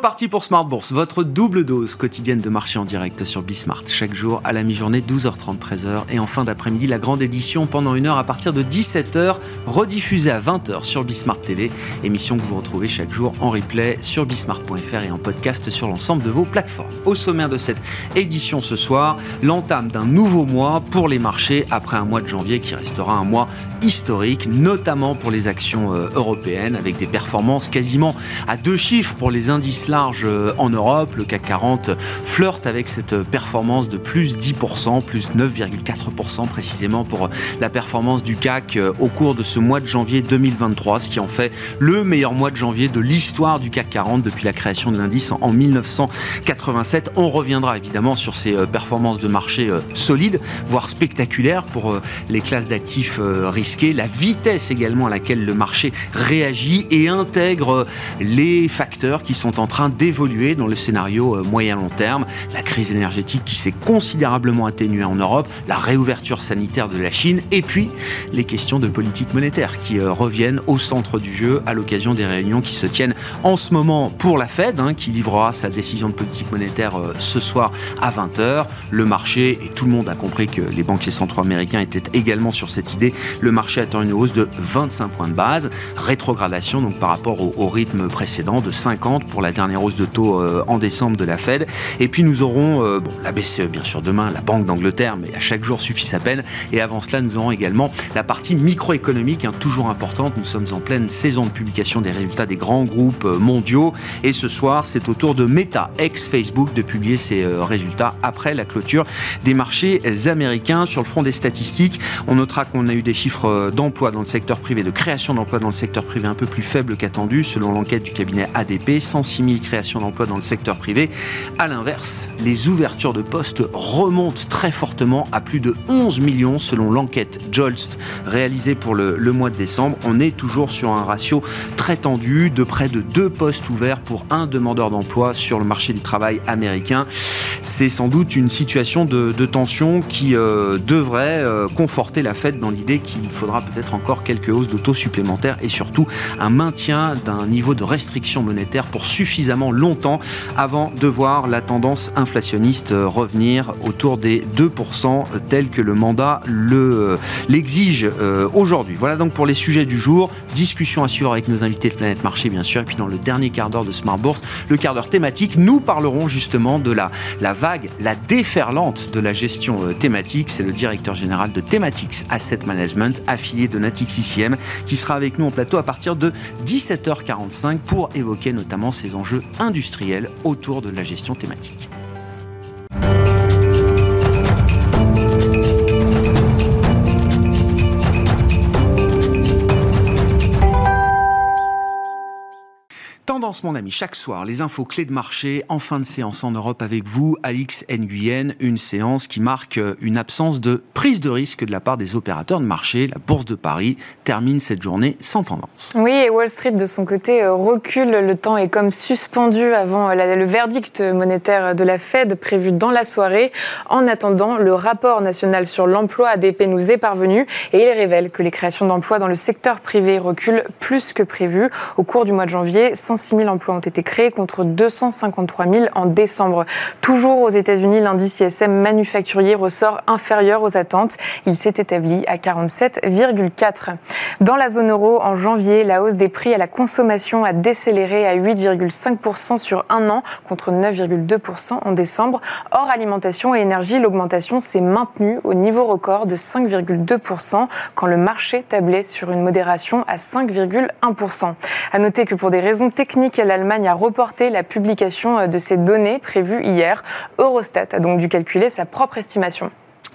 Reparti pour Smart Bourse, votre double dose quotidienne de marché en direct sur Bismart. Chaque jour à la mi-journée, 12h30, 13h. Et en fin d'après-midi, la grande édition pendant une heure à partir de 17h, rediffusée à 20h sur Bismart TV. Émission que vous retrouvez chaque jour en replay sur bismart.fr et en podcast sur l'ensemble de vos plateformes. Au sommaire de cette édition ce soir, l'entame d'un nouveau mois pour les marchés après un mois de janvier qui restera un mois historique, notamment pour les actions euh, européennes avec des performances quasiment à deux chiffres pour les indices large euh, en Europe. Le CAC 40 flirte avec cette performance de plus 10%, plus 9,4% précisément pour la performance du CAC euh, au cours de ce mois de janvier 2023, ce qui en fait le meilleur mois de janvier de l'histoire du CAC 40 depuis la création de l'indice en 1987. On reviendra évidemment sur ces euh, performances de marché solides, voire spectaculaires pour les classes d'actifs risqués, la vitesse également à laquelle le marché réagit et intègre les facteurs qui sont en train d'évoluer dans le scénario euh, moyen-long terme. La crise énergétique qui s'est considérablement atténuée en Europe, la réouverture sanitaire de la Chine et puis les questions de politique monétaire qui euh, reviennent au centre du jeu à l'occasion des réunions qui se tiennent en ce moment pour la Fed, hein, qui livrera sa décision de politique monétaire euh, ce soir à 20h. Le marché, et tout le monde a compris que les banquiers centraux américains étaient également sur cette idée, le marché attend une hausse de 25 points de base, rétrogradation donc par rapport au, au rythme précédent de 50 pour la dernière hausse de taux euh, en décembre de la Fed. Et puis nous aurons euh, bon, la BCE bien sûr demain, la Banque d'Angleterre, mais à chaque jour suffit sa peine. Et avant cela, nous aurons également la partie microéconomique, hein, toujours importante. Nous sommes en pleine saison de publication des résultats des grands groupes euh, mondiaux. Et ce soir, c'est au tour de Meta, ex-Facebook, de publier ses résultats après la clôture des marchés américains. Sur le front des statistiques, on notera qu'on a eu des chiffres d'emploi dans le secteur privé, de création d'emplois dans le secteur privé un peu plus faibles qu'attendu, selon l'enquête du cabinet ADP. 106 000 créations d'emplois dans le secteur privé. À l'inverse, les ouvertures de postes remontent très fortement à plus de 11 millions selon l'enquête Jolst réalisée pour le, mois de décembre. On est toujours sur un ratio très tendu de près de deux postes ouverts pour un demandeur d'emploi sur le marché du travail américain. C'est sans doute une situation de, tension qui euh, devrait euh, conforter la Fed dans l'idée qu'il faudra peut-être encore quelques hausses de taux supplémentaires et surtout un maintien d'un niveau de restriction monétaire pour suffisamment longtemps avant de voir la tendance inflationniste euh, revenir autour des 2% tel que le mandat le, l'exige aujourd'hui. Voilà donc pour les sujets du jour. Discussion à suivre avec nos invités de Planète Marché bien sûr. Et puis dans le dernier quart d'heure de Smart Bourse, le quart d'heure thématique, nous parlerons justement de la, la la vague, la déferlante de la gestion euh, thématique. C'est le directeur général de Thematics Asset Management, affilié de Natix ICM, qui sera avec nous en plateau à partir de 17h45 pour évoquer notamment ces enjeux industriels autour de la gestion thématique. Mon ami, chaque soir, les infos clés de marché en fin de séance en Europe avec vous, Alix Nguyen, une séance qui marque euh, une absence de prise de risque de la part des opérateurs de marché. La Bourse de Paris termine cette journée sans tendance. Oui, et Wall Street, de son côté, euh, recule. Le temps est comme suspendu avant euh, le verdict monétaire de la Fed prévu dans la soirée. En attendant, le rapport national sur l'emploi ADP nous est parvenu et il révèle que les créations d'emplois dans le secteur privé reculent plus que prévu. Au cours du mois de janvier, 106 000 emplois ont été créés contre 253 000 en décembre. Toujours aux États-Unis, l'indice ISM manufacturier ressort inférieur aux attentes. Il s'est établi à 47,4. Dans la zone euro, en janvier, la hausse des prix à la consommation a décéléré à 8,5% sur un an contre 9,2% en décembre. Hors alimentation et énergie, l'augmentation s'est maintenue au niveau record de 5,2% quand le marché tablait sur une modération à 5,1%. À noter que pour des raisons techniques, l'Allemagne a reporté la publication de ces données prévues hier. Eurostat a donc dû calculer sa propre estimation.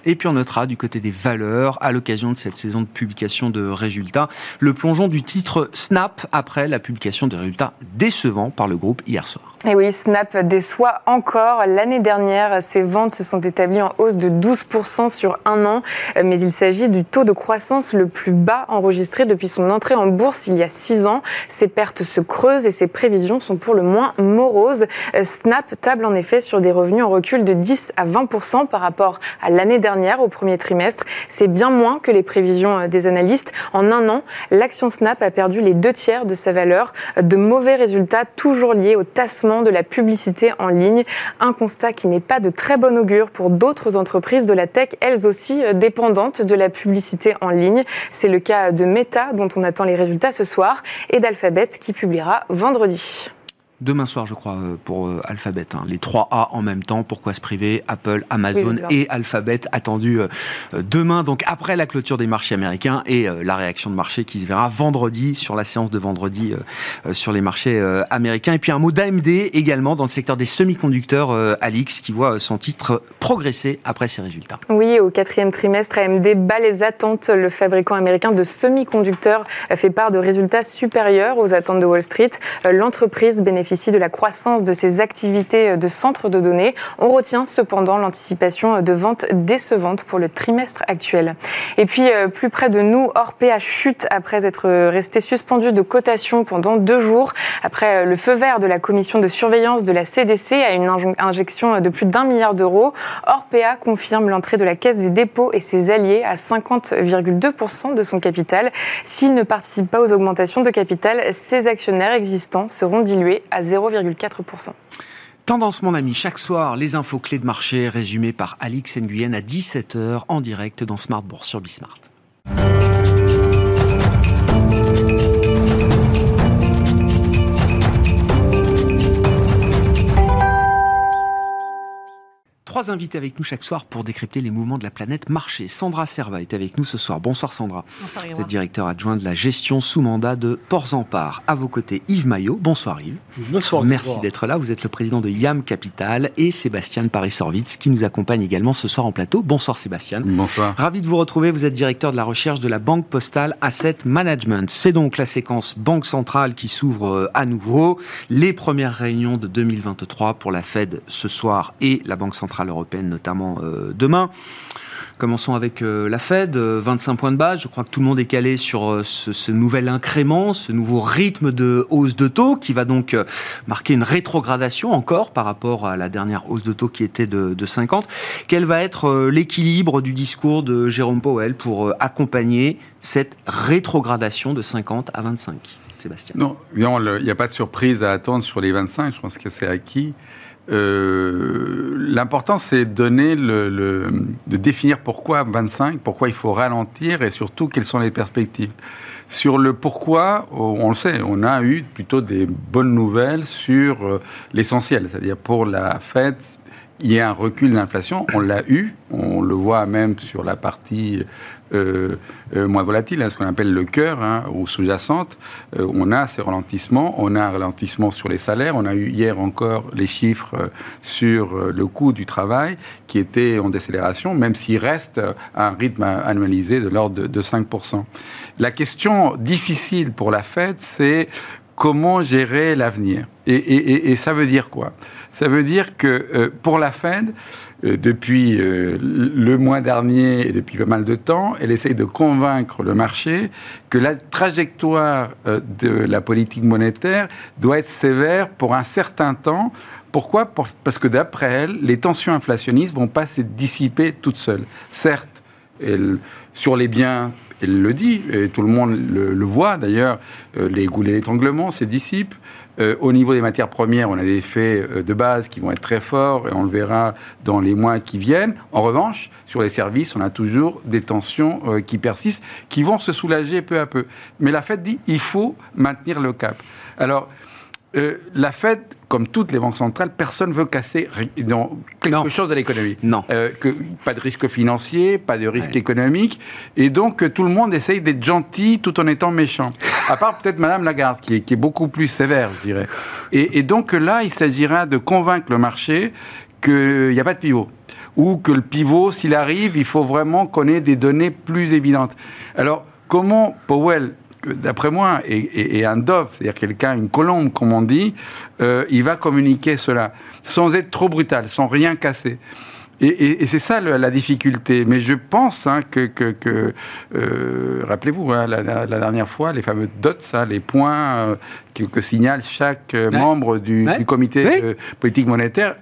Et puis on notera du côté des valeurs, à l'occasion de cette saison de publication de résultats, le plongeon du titre Snap après la publication des résultats décevants par le groupe hier soir. Et oui, Snap déçoit encore. L'année dernière, ses ventes se sont établies en hausse de 12% sur un an, mais il s'agit du taux de croissance le plus bas enregistré depuis son entrée en bourse il y a six ans. Ses pertes se creusent et ses prévisions sont pour le moins moroses. Snap table en effet sur des revenus en recul de 10 à 20% par rapport à l'année dernière au premier trimestre. C'est bien moins que les prévisions des analystes. En un an, l'action Snap a perdu les deux tiers de sa valeur. De mauvais résultats toujours liés au tassement de la publicité en ligne. Un constat qui n'est pas de très bon augure pour d'autres entreprises de la tech, elles aussi dépendantes de la publicité en ligne. C'est le cas de Meta, dont on attend les résultats ce soir, et d'Alphabet, qui publiera vendredi. Demain soir, je crois, euh, pour euh, Alphabet. Hein. Les trois A en même temps. Pourquoi se priver? Apple, Amazon et Alphabet attendus euh, demain, donc après la clôture des marchés américains et la réaction de marché qui se verra vendredi sur la séance de vendredi sur les marchés américains. Et puis un mot d'AMD également dans le secteur des semi-conducteurs, Alix, qui voit son titre progresser après ses résultats. Oui, au quatrième trimestre, AMD bat les attentes. Le fabricant américain de semi-conducteurs fait part de résultats supérieurs aux attentes de Wall Street. L'entreprise bénéficie bénéficie de la croissance de ses activités de centre de données. On retient cependant l'anticipation de ventes décevantes pour le trimestre actuel. Et puis, euh, plus près de nous, Orpea chute après être resté suspendu de cotation pendant deux jours. Après euh, le feu vert de la commission de surveillance de la CDC à une injection de plus d'un milliard d'euros, Orpea confirme l'entrée de la Caisse des dépôts et ses alliés à 50,2% de son capital. S'il ne participe pas aux augmentations de capital, ses actionnaires existants seront dilués 0,4%. Tendance, mon ami, chaque soir, les infos clés de marché résumées par Alix Nguyen à 17h en direct dans Smart Bourse sur Bismart. Trois invités avec nous chaque soir pour décrypter les mouvements de la planète marché. Sandra Serva est avec nous ce soir. Bonsoir Sandra. Bonsoir Vous êtes directeur adjoint de la gestion sous mandat de Ports en Part. À vos côtés, Yves Maillot. Bonsoir Yves. Bonsoir. Merci d'être là. Vous êtes le président de YAM Capital et Sébastien Paris-Sorvitz qui nous accompagne également ce soir en plateau. Bonsoir Sébastien. Bonsoir. Ravi de vous retrouver. Vous êtes directeur de la recherche de la Banque Postale Asset Management. C'est donc la séquence Banque Centrale qui s'ouvre euh, à nouveau. Les premières réunions de 2023 pour la Fed ce soir et la Banque Centrale Européenne notamment euh, demain. Commençons avec euh, la Fed, 25 euh, points de base. Je crois que tout le monde est calé sur ce, nouvel incrément, ce nouveau rythme de hausse de taux qui va donc marquer une rétrogradation encore par rapport à la dernière hausse de taux qui était de, de 50. Quel va être l'équilibre du discours de Jérôme Powell pour accompagner cette rétrogradation de 50 à 25 Sébastien Non, il n'y a pas de surprise à attendre sur les 25. Je pense que c'est acquis. Euh, l'important, c'est le, de définir pourquoi 25, pourquoi il faut ralentir et surtout quelles sont les perspectives. Sur le pourquoi, on le sait, on a eu plutôt des bonnes nouvelles sur euh, l'essentiel, c'est-à-dire pour la fête, il y a un recul d'inflation, on l'a eu, on le voit même sur la partie euh, euh, moins volatile, hein, ce qu'on appelle le cœur hein, ou sous-jacente, euh, on a ces ralentissements, on a un ralentissement sur les salaires, on a eu hier encore les chiffres sur le coût du travail qui était en décélération, même s'il reste à un rythme annualisé de l'ordre de, de 5%. La question difficile pour la Fed, c'est comment gérer l'avenir. Et, ça veut dire quoi? Ça veut dire que pour la Fed, euh, depuis euh, le mois dernier et depuis pas mal de temps, elle essaye de convaincre le marché que la trajectoire euh, de la politique monétaire doit être sévère pour un certain temps. Pourquoi? Parce que d'après elle, les tensions inflationnistes vont pas se dissiper toutes seules. Certes, sur les biens, elle le dit, et tout le monde le, voit d'ailleurs, les goulets d'étranglement se dissipent. Euh, au niveau des matières premières, on a des effets euh, de base qui vont être très forts et on le verra dans les mois qui viennent. En revanche, sur les services, on a toujours des tensions euh, qui persistent, qui vont se soulager peu à peu. Mais la Fed dit il faut maintenir le cap. Alors, la Fed comme toutes les banques centrales, personne ne veut casser quelque chose de l'économie. Non. Euh, que, pas de risque financier, pas de risque économique. Et donc, tout le monde essaye d'être gentil tout en étant méchant. À part peut-être Madame Lagarde, qui est, beaucoup plus sévère, je dirais. Et, et donc là, il s'agira de convaincre le marché qu'il n'y a pas de pivot ou que le pivot, s'il arrive, il faut vraiment qu'on ait des données plus évidentes. Alors, comment Powell d'après moi, est, un dove, c'est-à-dire quelqu'un, une colombe, comme on dit, euh, il va communiquer cela sans être trop brutal, sans rien casser. Et, c'est ça la difficulté. Mais je pense hein, que, euh, rappelez-vous, hein, la, dernière fois, les fameux dots, hein, les points euh, que, signale chaque membre du, comité politique monétaire,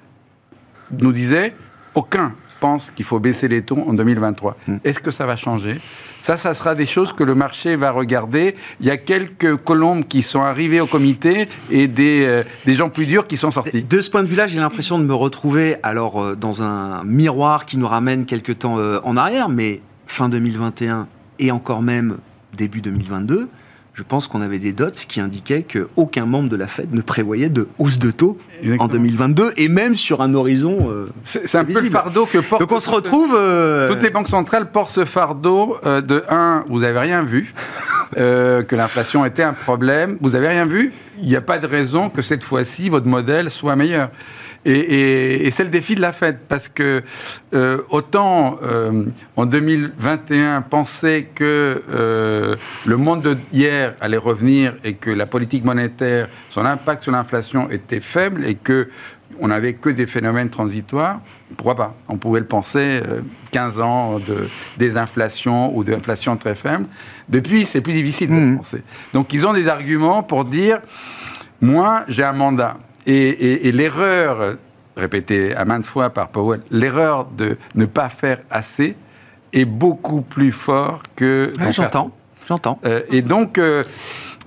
nous disait aucun pense qu'il faut baisser les taux en 2023. Hmm. Est-ce que ça va changer? Ça, ça sera des choses que le marché va regarder. Il y a quelques colombes qui sont arrivées au comité et des, euh, des gens plus durs qui sont sortis. De ce point de vue-là, j'ai l'impression de me retrouver alors euh, dans un miroir qui nous ramène quelques temps euh, en arrière, mais fin 2021 et encore même début 2022 je pense qu'on avait des dots qui indiquaient qu'aucun membre de la Fed ne prévoyait de hausse de taux en 2022 et même sur un horizon. Euh, c'est un peu le fardeau que porte. Donc on se retrouve. Euh, toutes les banques centrales portent ce fardeau euh, de 1, vous n'avez rien vu, que l'inflation était un problème, vous n'avez rien vu, il n'y a pas de raison que cette fois-ci votre modèle soit meilleur. Et, c'est le défi de la Fed, parce que euh, autant euh, en 2021 penser que euh, le monde d'hier allait revenir et que la politique monétaire, son impact sur l'inflation était faible et que on n'avait que des phénomènes transitoires, pourquoi pas? On pouvait le penser 15 ans de désinflation ou d'inflation très faible. Depuis, c'est plus difficile de le mmh. penser. Donc ils ont des arguments pour dire, moi j'ai un mandat et, l'erreur, répétée à maintes fois par Powell, l'erreur de ne pas faire assez est beaucoup plus fort que... j'entends, j'entends. Euh, et donc... Euh,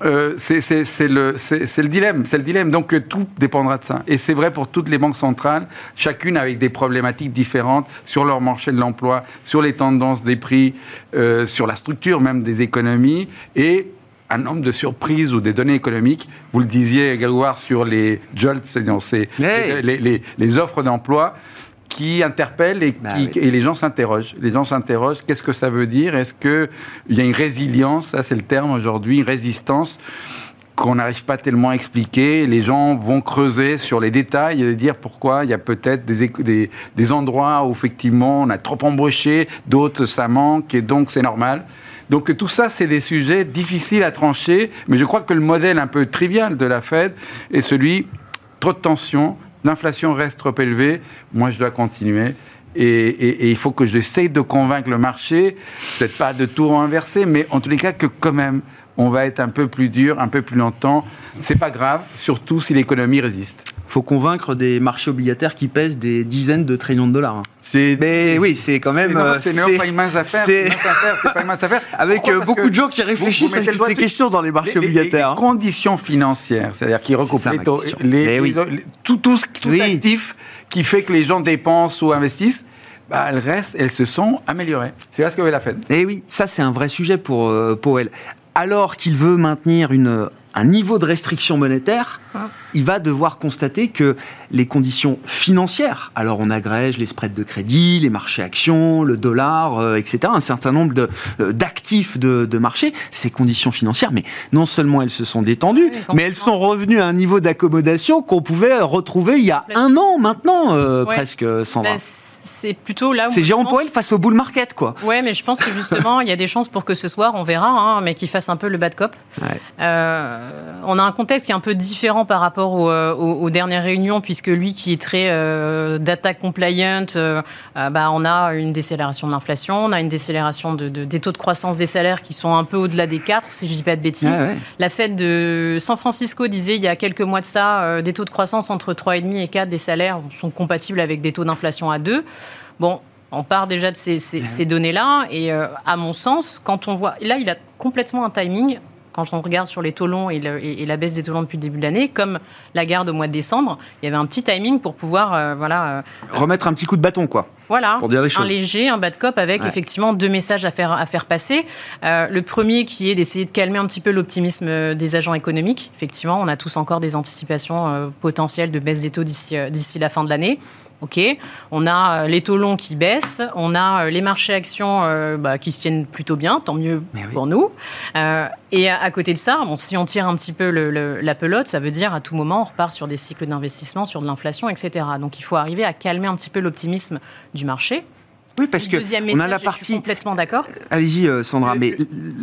euh, c'est le, le, dilemme, c'est le dilemme. Donc tout dépendra de ça. Et c'est vrai pour toutes les banques centrales, chacune avec des problématiques différentes sur leur marché de l'emploi, sur les tendances des prix, sur la structure même des économies. Et un nombre de surprises ou des données économiques. Vous le disiez, Grégoire, sur les JOLTS, c'est les, les, offres d'emploi qui interpellent et, bah et les gens s'interrogent. Les gens s'interrogent, qu'est-ce que ça veut dire? Est-ce qu'il y a une résilience, ça c'est le terme aujourd'hui, une résistance qu'on n'arrive pas tellement à expliquer. Les gens vont creuser sur les détails et dire pourquoi il y a peut-être des, des, des endroits où effectivement on a trop embauché, d'autres ça manque et donc c'est normal. Donc tout ça, c'est des sujets difficiles à trancher, mais je crois que le modèle un peu trivial de la Fed est celui trop de tension, l'inflation reste trop élevée, moi je dois continuer. Et, il faut que j'essaye de convaincre le marché, peut-être pas de tout renverser, mais en tous les cas que quand même, on va être un peu plus dur, un peu plus longtemps. C'est pas grave, surtout si l'économie résiste faut convaincre des marchés obligataires qui pèsent des dizaines de trillions de dollars. C'est, mais oui, c'est quand même. C'est pas une mince affaire. C'est pas une mince affaire. Avec euh, beaucoup de gens qui réfléchissent à ces questions dans les marchés obligataires. Les, conditions financières, c'est-à-dire qui recoupent les, les, tout, tout, tout actif qui fait que les gens dépensent ou investissent. Bah, elles restent, elles se sont améliorées. C'est là ce que veut la Fed. Et eh oui, ça c'est un vrai sujet pour euh, Powell. Alors qu'il veut maintenir une un niveau de restriction monétaire. Il va devoir constater que les conditions financières, alors on agrège les spreads de crédit, les marchés actions, le dollar, euh, etc., un certain nombre euh, d'actifs de, de, marché, ces conditions financières, mais non seulement elles se sont détendues, mais elles sont revenues à un niveau d'accommodation qu'on pouvait retrouver il y a un an maintenant, euh, presque, sans c'est plutôt là où. C'est Jérôme Powell face au bull market, quoi. Ouais, mais je pense que justement, il y a des chances pour que ce soir, on verra, hein, mais qu'il fasse un peu le bad cop. Euh, on a un contexte qui est un peu différent par rapport euh, aux, dernières réunions, puisque lui qui est très euh, data compliant, bah, on a une décélération de l'inflation, on a une décélération de, des taux de croissance des salaires qui sont un peu au-delà des 4, si je dis pas de bêtises. La Fed de San Francisco disait il y a quelques mois de ça, des taux de croissance entre 3,5 et 4 des salaires sont compatibles avec des taux d'inflation à 2. Bon, on part déjà de ces, données-là. Et euh, à mon sens, quand on voit. Là, il a complètement un timing. Quand on regarde sur les taux longs et, la baisse des taux longs depuis le début de l'année, comme la garde au mois de décembre, il y avait un petit timing pour pouvoir euh, voilà, euh, remettre un petit coup de bâton, quoi. Voilà, un léger, un bad cop avec effectivement deux messages à faire, à faire passer. le premier qui est d'essayer de calmer un petit peu l'optimisme des agents économiques. Effectivement, on a tous encore des anticipations potentielles de baisse des taux d'ici la fin de l'année Ok, on a les taux longs qui baissent, on a les marchés actions bah, qui se tiennent plutôt bien, tant mieux pour nous. et à, côté de ça, bon, si on tire un petit peu la pelote, ça veut dire à tout moment on repart sur des cycles d'investissement, sur de l'inflation, etc. Donc il faut arriver à calmer un petit peu l'optimisme du marché. Oui, parce que on a la partie. Je suis complètement d'accord. Allez-y, euh, Sandra, mais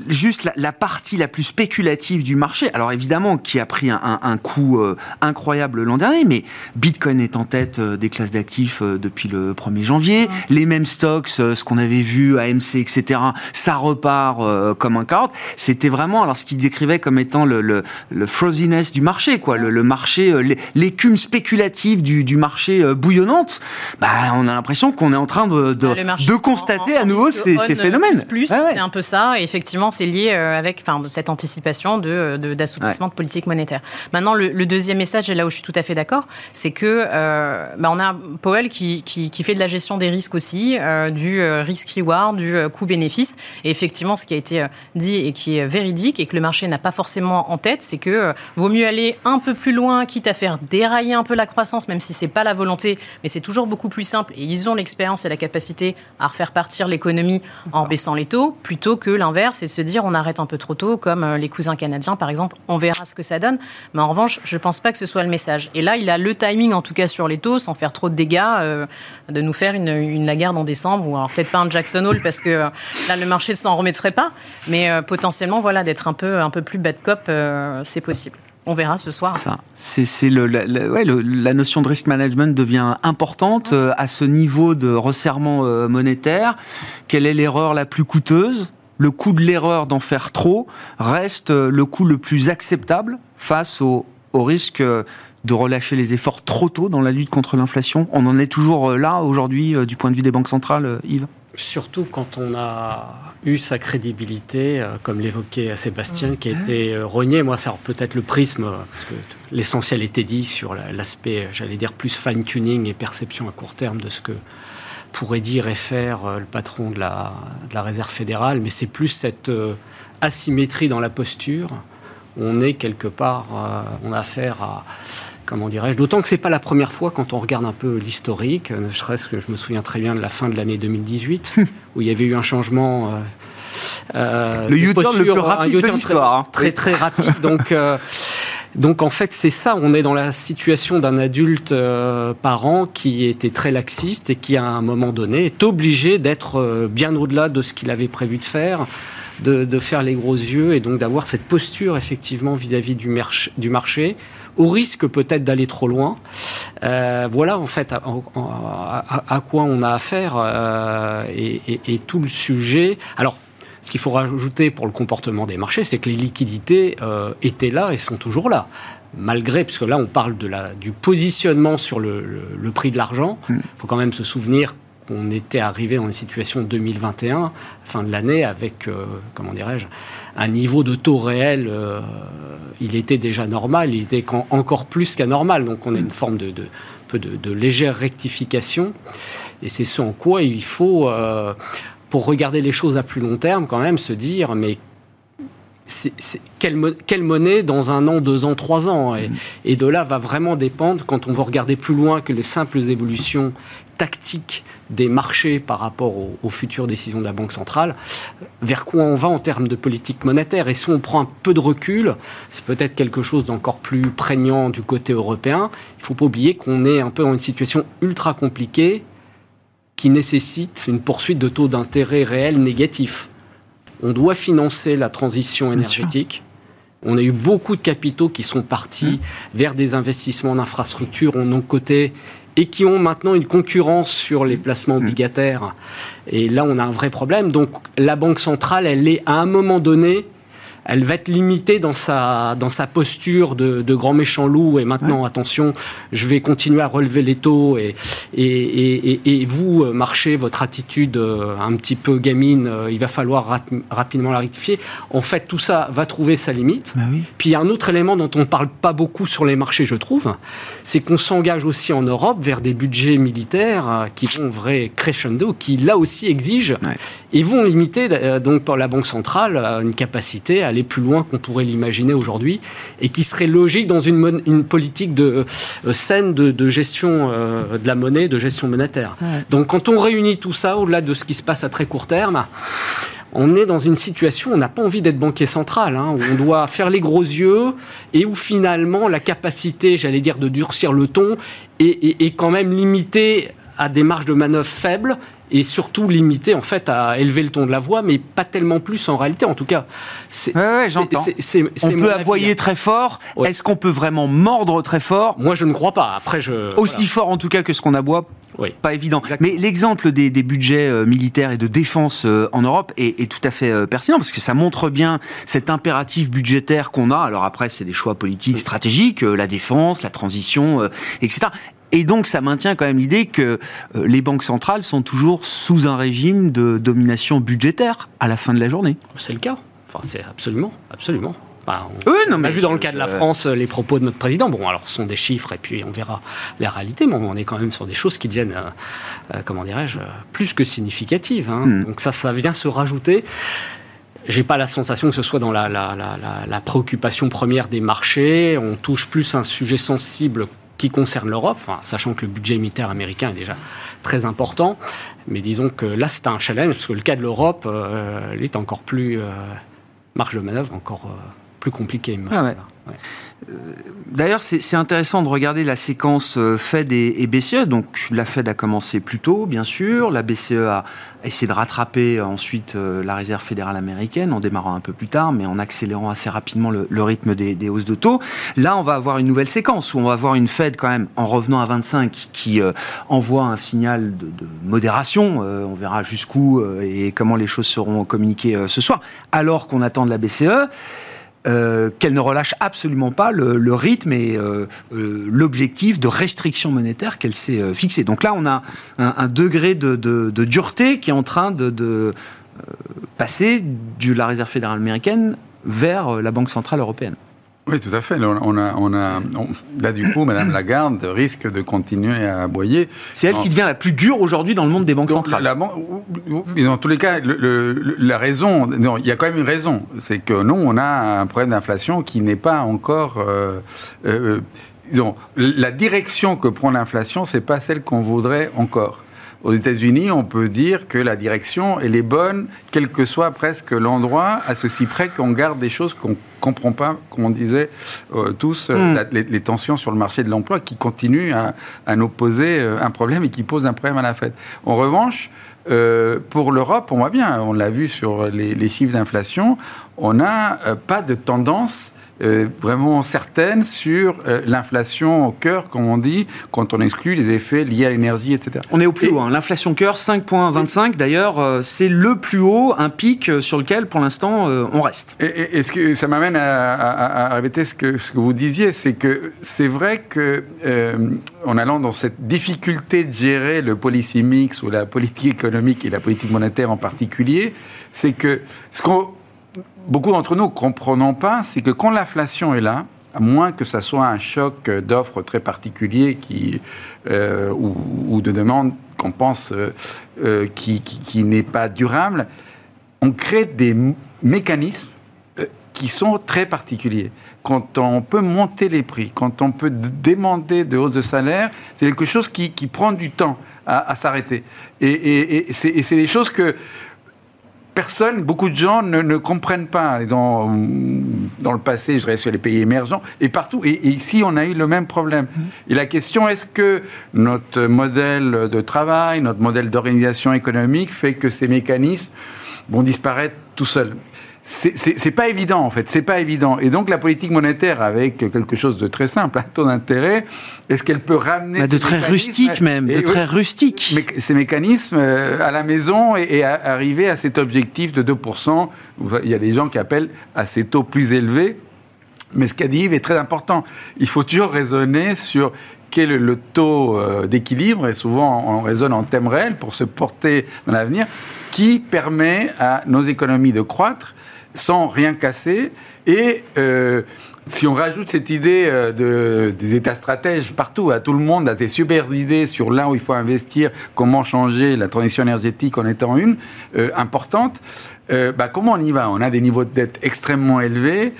juste la, partie la plus spéculative du marché. Alors évidemment, qui a pris un, coup euh, incroyable l'an dernier, mais Bitcoin est en tête euh, des classes d'actifs depuis le 1er janvier. Les mêmes stocks, ce qu'on avait vu, AMC, etc. Ça repart comme un carotte. C'était vraiment, alors ce qu'il décrivait comme étant le, le, le froziness du marché, quoi, le, marché, l'écume spéculative du, du marché bouillonnante. Bah, on a l'impression qu'on est en train de, de de constater à nouveau ces, phénomènes. Plus, c'est un peu ça. Et effectivement, c'est lié euh, avec enfin, cette anticipation d'assouplissement de, d'assouplissement de, politique monétaire. Maintenant, le, deuxième message, et là où je suis tout à fait d'accord, c'est que euh, bah, on a Powell qui, qui, fait de la gestion des risques aussi, euh, du risk-reward, du coût-bénéfice. Et effectivement, ce qui a été dit et qui est véridique et que le marché n'a pas forcément en tête, c'est que vaut mieux aller un peu plus loin, quitte à faire dérailler un peu la croissance, même si c'est pas la volonté, mais c'est toujours beaucoup plus simple. Et ils ont l'expérience et la capacité à refaire partir l'économie en baissant les taux, plutôt que l'inverse et se dire on arrête un peu trop tôt, comme euh, les cousins canadiens par exemple, on verra ce que ça donne. Mais en revanche, je ne pense pas que ce soit le message. Et là, il a le timing en tout cas sur les taux, sans faire trop de dégâts, euh, de nous faire une, une Lagarde en décembre, ou alors peut-être pas un Jackson Hole parce que euh, là le marché ne s'en remettrait pas, mais potentiellement voilà d'être un peu, un peu plus bad cop, c'est possible. On verra ce soir. Ça, c'est le, la, la, notion de risk management devient importante euh, à ce niveau de resserrement euh, monétaire. Quelle est l'erreur la plus coûteuse? Le coût de l'erreur d'en faire trop reste euh, le coût le plus acceptable face au, au risque de relâcher les efforts trop tôt dans la lutte contre l'inflation? On en est toujours là aujourd'hui du point de vue des banques centrales, Yves? Surtout quand on a eu sa crédibilité, euh, comme l'évoquait Sébastien, qui a été euh, reniée. Moi, c'est peut-être le prisme, parce que l'essentiel était dit sur l'aspect, j'allais dire, plus fine-tuning et perception à court terme de ce que pourrait dire et faire euh, le patron de la, de la Réserve fédérale, mais c'est plus cette asymétrie dans la posture. On est quelque part, on a affaire à comment dirais-je. D'autant que c'est pas la première fois quand on regarde un peu l'historique, ne serait-ce que je me souviens très bien de la fin de l'année 2018, où il y avait eu un changement. Euh, euh le U-turn le plus rapide de l'histoire. Hein. Très, très, rapide. Donc, euh, donc en fait, c'est ça. On est dans la situation d'un adulte euh, parent qui était très laxiste et qui, à un moment donné, est obligé d'être bien au-delà de ce qu'il avait prévu de faire. De, de, faire les gros yeux et donc d'avoir cette posture effectivement vis-à-vis du, du marché au risque peut-être d'aller trop loin. Euh, voilà en fait à, quoi on a affaire euh, et, tout le sujet. Alors, ce qu'il faut rajouter pour le comportement des marchés, c'est que les liquidités euh, étaient là et sont toujours là. Malgré, puisque là on parle de la, du positionnement sur le, prix de l'argent, il mm. faut quand même se souvenir qu'on était arrivé dans une situation 2021, fin de l'année, avec, comment dirais-je, un niveau de taux réel il était déjà normal, il était encore plus qu'anormal. Donc on a une forme de, de, légère rectification. Et c'est ce en quoi il faut, euh, pour regarder les choses à plus long terme, quand même se dire, mais quelle, monnaie dans un an, deux ans, trois ans? Et, et, de là va vraiment dépendre, quand on veut regarder plus loin que les simples évolutions tactiques des marchés par rapport aux, futures décisions de la Banque centrale, vers quoi on va en termes de politique monétaire? Et si on prend un peu de recul, c'est peut-être quelque chose d'encore plus prégnant du côté européen. Il ne faut pas oublier qu'on est un peu dans une situation ultra compliquée qui nécessite une poursuite de taux d'intérêt réels négatifs. On doit financer la transition énergétique. On a eu beaucoup de capitaux qui sont partis mmh. vers des investissements en infrastructure. On a côté et qui ont maintenant une concurrence sur les placements mmh. obligataires. Et là, on a un vrai problème. Donc, la Banque centrale, elle est à un moment donné elle va être limitée dans sa, dans sa posture de, de grand méchant loup. Et maintenant, attention, je vais continuer à relever les taux. Et, et, et, vous, euh, marché, votre attitude euh, un petit peu gamine, euh, il va falloir rapidement la rectifier. En fait, tout ça va trouver sa limite. Bah Puis il y a un autre élément dont on ne parle pas beaucoup sur les marchés, je trouve, c'est qu'on s'engage aussi en Europe vers des budgets militaires qui vont vrai crescendo, qui là aussi exigent et vont limiter donc pour la Banque centrale une capacité à aller plus loin qu'on pourrait l'imaginer aujourd'hui et qui serait logique dans une, une politique de, euh, saine de, gestion euh, de la monnaie, de gestion monétaire. Donc quand on réunit tout ça, au-delà de ce qui se passe à très court terme, on est dans une situation où on n'a pas envie d'être banquier central, hein, où on doit faire les gros yeux et où finalement la capacité, j'allais dire, de durcir le ton est, est quand même limitée à des marges de manœuvre faibles et surtout limité en fait à élever le ton de la voix, mais pas tellement plus en réalité. En tout cas, c'est, ouais, on peut aboyer hein. très fort. Est-ce qu'on peut vraiment mordre très fort? Moi, je ne crois pas. Après, je aussi fort en tout cas que ce qu'on aboie. Oui. Pas évident. Mais l'exemple des, budgets euh, militaires et de défense euh, en Europe est, tout à fait euh, pertinent parce que ça montre bien cet impératif budgétaire qu'on a. Alors après, c'est des choix politiques, stratégiques, la défense, la transition, etc. Et donc, ça maintient quand même l'idée que euh, les banques centrales sont toujours sous un régime de domination budgétaire à la fin de la journée. C'est le cas. Enfin, c'est absolument, absolument. on, a vu dans le cas de la France les propos de notre président. Bon, alors ce sont des chiffres et puis on verra la réalité, mais on est quand même sur des choses qui deviennent, euh, euh, comment dirais-je, plus que significatives. Hein. Hmm. Donc ça, ça vient se rajouter. J'ai pas la sensation que ce soit dans la, la, préoccupation première des marchés. On touche plus un sujet sensible qui concerne l'Europe, sachant que le budget militaire américain est déjà très important. Mais disons que là, c'est un challenge, parce que le cas de l'Europe, euh, est encore plus. Euh, marge de manœuvre encore euh, plus compliqué, me ah D'ailleurs, c'est intéressant de regarder la séquence euh, Fed et, BCE. Donc, la Fed a commencé plus tôt, bien sûr. La BCE a essayé de rattraper euh, ensuite euh, la Réserve fédérale américaine en démarrant un peu plus tard, mais en accélérant assez rapidement le, rythme des, hausses de taux. Là, on va avoir une nouvelle séquence où on va avoir une Fed quand même en revenant à 25 qui envoie un signal de, modération. on verra jusqu'où et comment les choses seront communiquées ce soir, alors qu'on attend de la BCE. Euh, qu'elle ne relâche absolument pas le, rythme et euh, euh, l'objectif de restriction monétaire qu'elle s'est fixé. Donc là, on a un, degré de, dureté qui est en train de, passer de la Réserve fédérale américaine vers la Banque centrale européenne. Oui, tout à fait. On a, on a, là, du coup, Madame Lagarde risque de continuer à aboyer. C'est elle qui devient la plus dure aujourd'hui dans le monde des banques centrales. La, dans tous les cas, la raison, non, il y a quand même une raison. C'est que nous, on a un problème d'inflation qui n'est pas encore. Euh, euh, disons, la direction que prend l'inflation, c'est pas celle qu'on voudrait encore. Aux États-Unis, on peut dire que la direction, elle est bonne, quel que soit presque l'endroit, à ceci près qu'on garde des choses qu'on comprend pas, comme on disait euh, tous, euh, hmm. les, tensions sur le marché de l'emploi qui continuent à, nous poser euh, un problème et qui posent un problème à la Fed. En revanche, pour l'Europe, on voit bien, on l'a vu sur les, les chiffres d'inflation, on n'a pas de tendance euh, vraiment certaine sur euh, l'inflation au cœur, comme on dit, quand on exclut les effets liés à l'énergie, etc. On est au plus haut. Hein. L'inflation cœur, 5,25. D'ailleurs, euh, c'est le plus haut, un pic sur lequel, pour l'instant, on reste. Et, ce que ça m'amène à, répéter ce que, ce que vous disiez, c'est que c'est vrai que en allant dans cette difficulté de gérer le policy mix ou la politique économique et la politique monétaire en particulier, c'est que ce qu'on beaucoup d'entre nous ne comprenons pas, c'est que quand l'inflation est là, à moins que ça soit un choc d'offres très particulier qui, euh, ou, de demande qu'on pense euh, euh, qui, n'est pas durable, on crée des mécanismes qui sont très particuliers. Quand on peut monter les prix, quand on peut demander de hausse de salaire, c'est quelque chose qui, prend du temps à, s'arrêter. Et c'est des choses que personne, beaucoup de gens ne, comprennent pas. Dans, dans le passé, je dirais sur les pays émergents, et partout. Et, ici, on a eu le même problème. Mm-hmm. Et la question, est-ce que notre modèle de travail, notre modèle d'organisation économique fait que ces mécanismes vont disparaître tout seuls? C'est pas évident en fait, c'est pas évident. Et donc la politique monétaire avec quelque chose de très simple, un taux d'intérêt, est-ce qu'elle peut ramener bah, de très rustique même, de très rustique, ces mécanismes euh, à la maison et, arriver à cet objectif de 2%. Il y a des gens qui appellent à ces taux plus élevés. Mais ce qu'a dit Yves est très important. Il faut toujours raisonner sur quel est le taux euh, d'équilibre, et souvent on raisonne en thème réel pour se porter dans l'avenir, qui permet à nos économies de croître sans rien casser. Et euh, si on rajoute cette idée euh, de, des États stratèges partout, à tout le monde a des super idées sur là où il faut investir, comment changer la transition énergétique en étant une euh, importante, euh, bah, comment on y va? On a des niveaux de dette extrêmement élevés.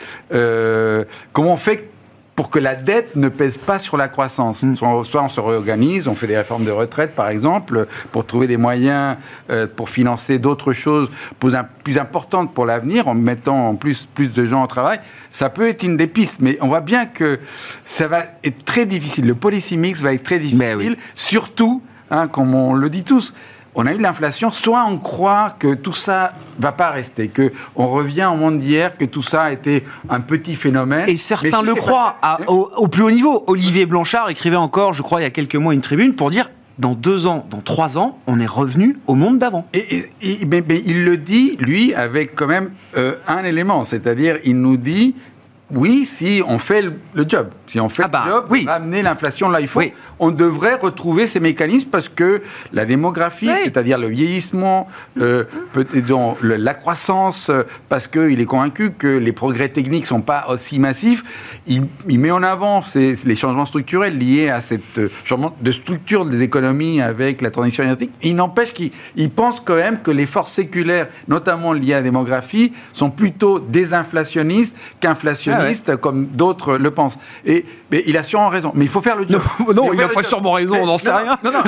comment on fait pour que la dette ne pèse pas sur la croissance. Mm. Soit, on se réorganise, on fait des réformes de retraite, par exemple, pour trouver des moyens euh, pour financer d'autres choses plus, plus, importantes pour l'avenir, en mettant en plus, plus de gens au travail. Ça peut être une des pistes, mais on voit bien que ça va être très difficile. Le policy mix va être très difficile, surtout, hein, comme on le dit tous, on a eu l'inflation, soit on croit que tout ça va pas rester, que on revient au monde d'hier, que tout ça a été un petit phénomène. Et certains le croient au, plus haut niveau. Olivier Blanchard écrivait encore, je crois, il y a quelques mois, une tribune pour dire dans deux ans, dans trois ans, on est revenu au monde d'avant. Et, mais, il le dit, lui, avec quand même euh, un élément, c'est-à-dire il nous dit oui, si on fait le, job. Si on fait ah bah, le job, oui. ramener l'inflation là, il faut. On devrait retrouver ces mécanismes parce que la démographie, c'est-à-dire le vieillissement, euh, la croissance, parce qu'il est convaincu que les progrès techniques ne sont pas aussi massifs, il, met en avant les changements structurels liés à cette euh, changement de structure des économies avec la transition énergétique. Il n'empêche qu'il pense quand même que les forces séculaires, notamment liées à la démographie, sont plutôt désinflationnistes qu'inflationnistes ah comme d'autres le pensent. Et mais il a sûrement raison. Mais il faut faire le job. Non, il, n'a pas sûrement raison, on n'en sait rien. Non, non,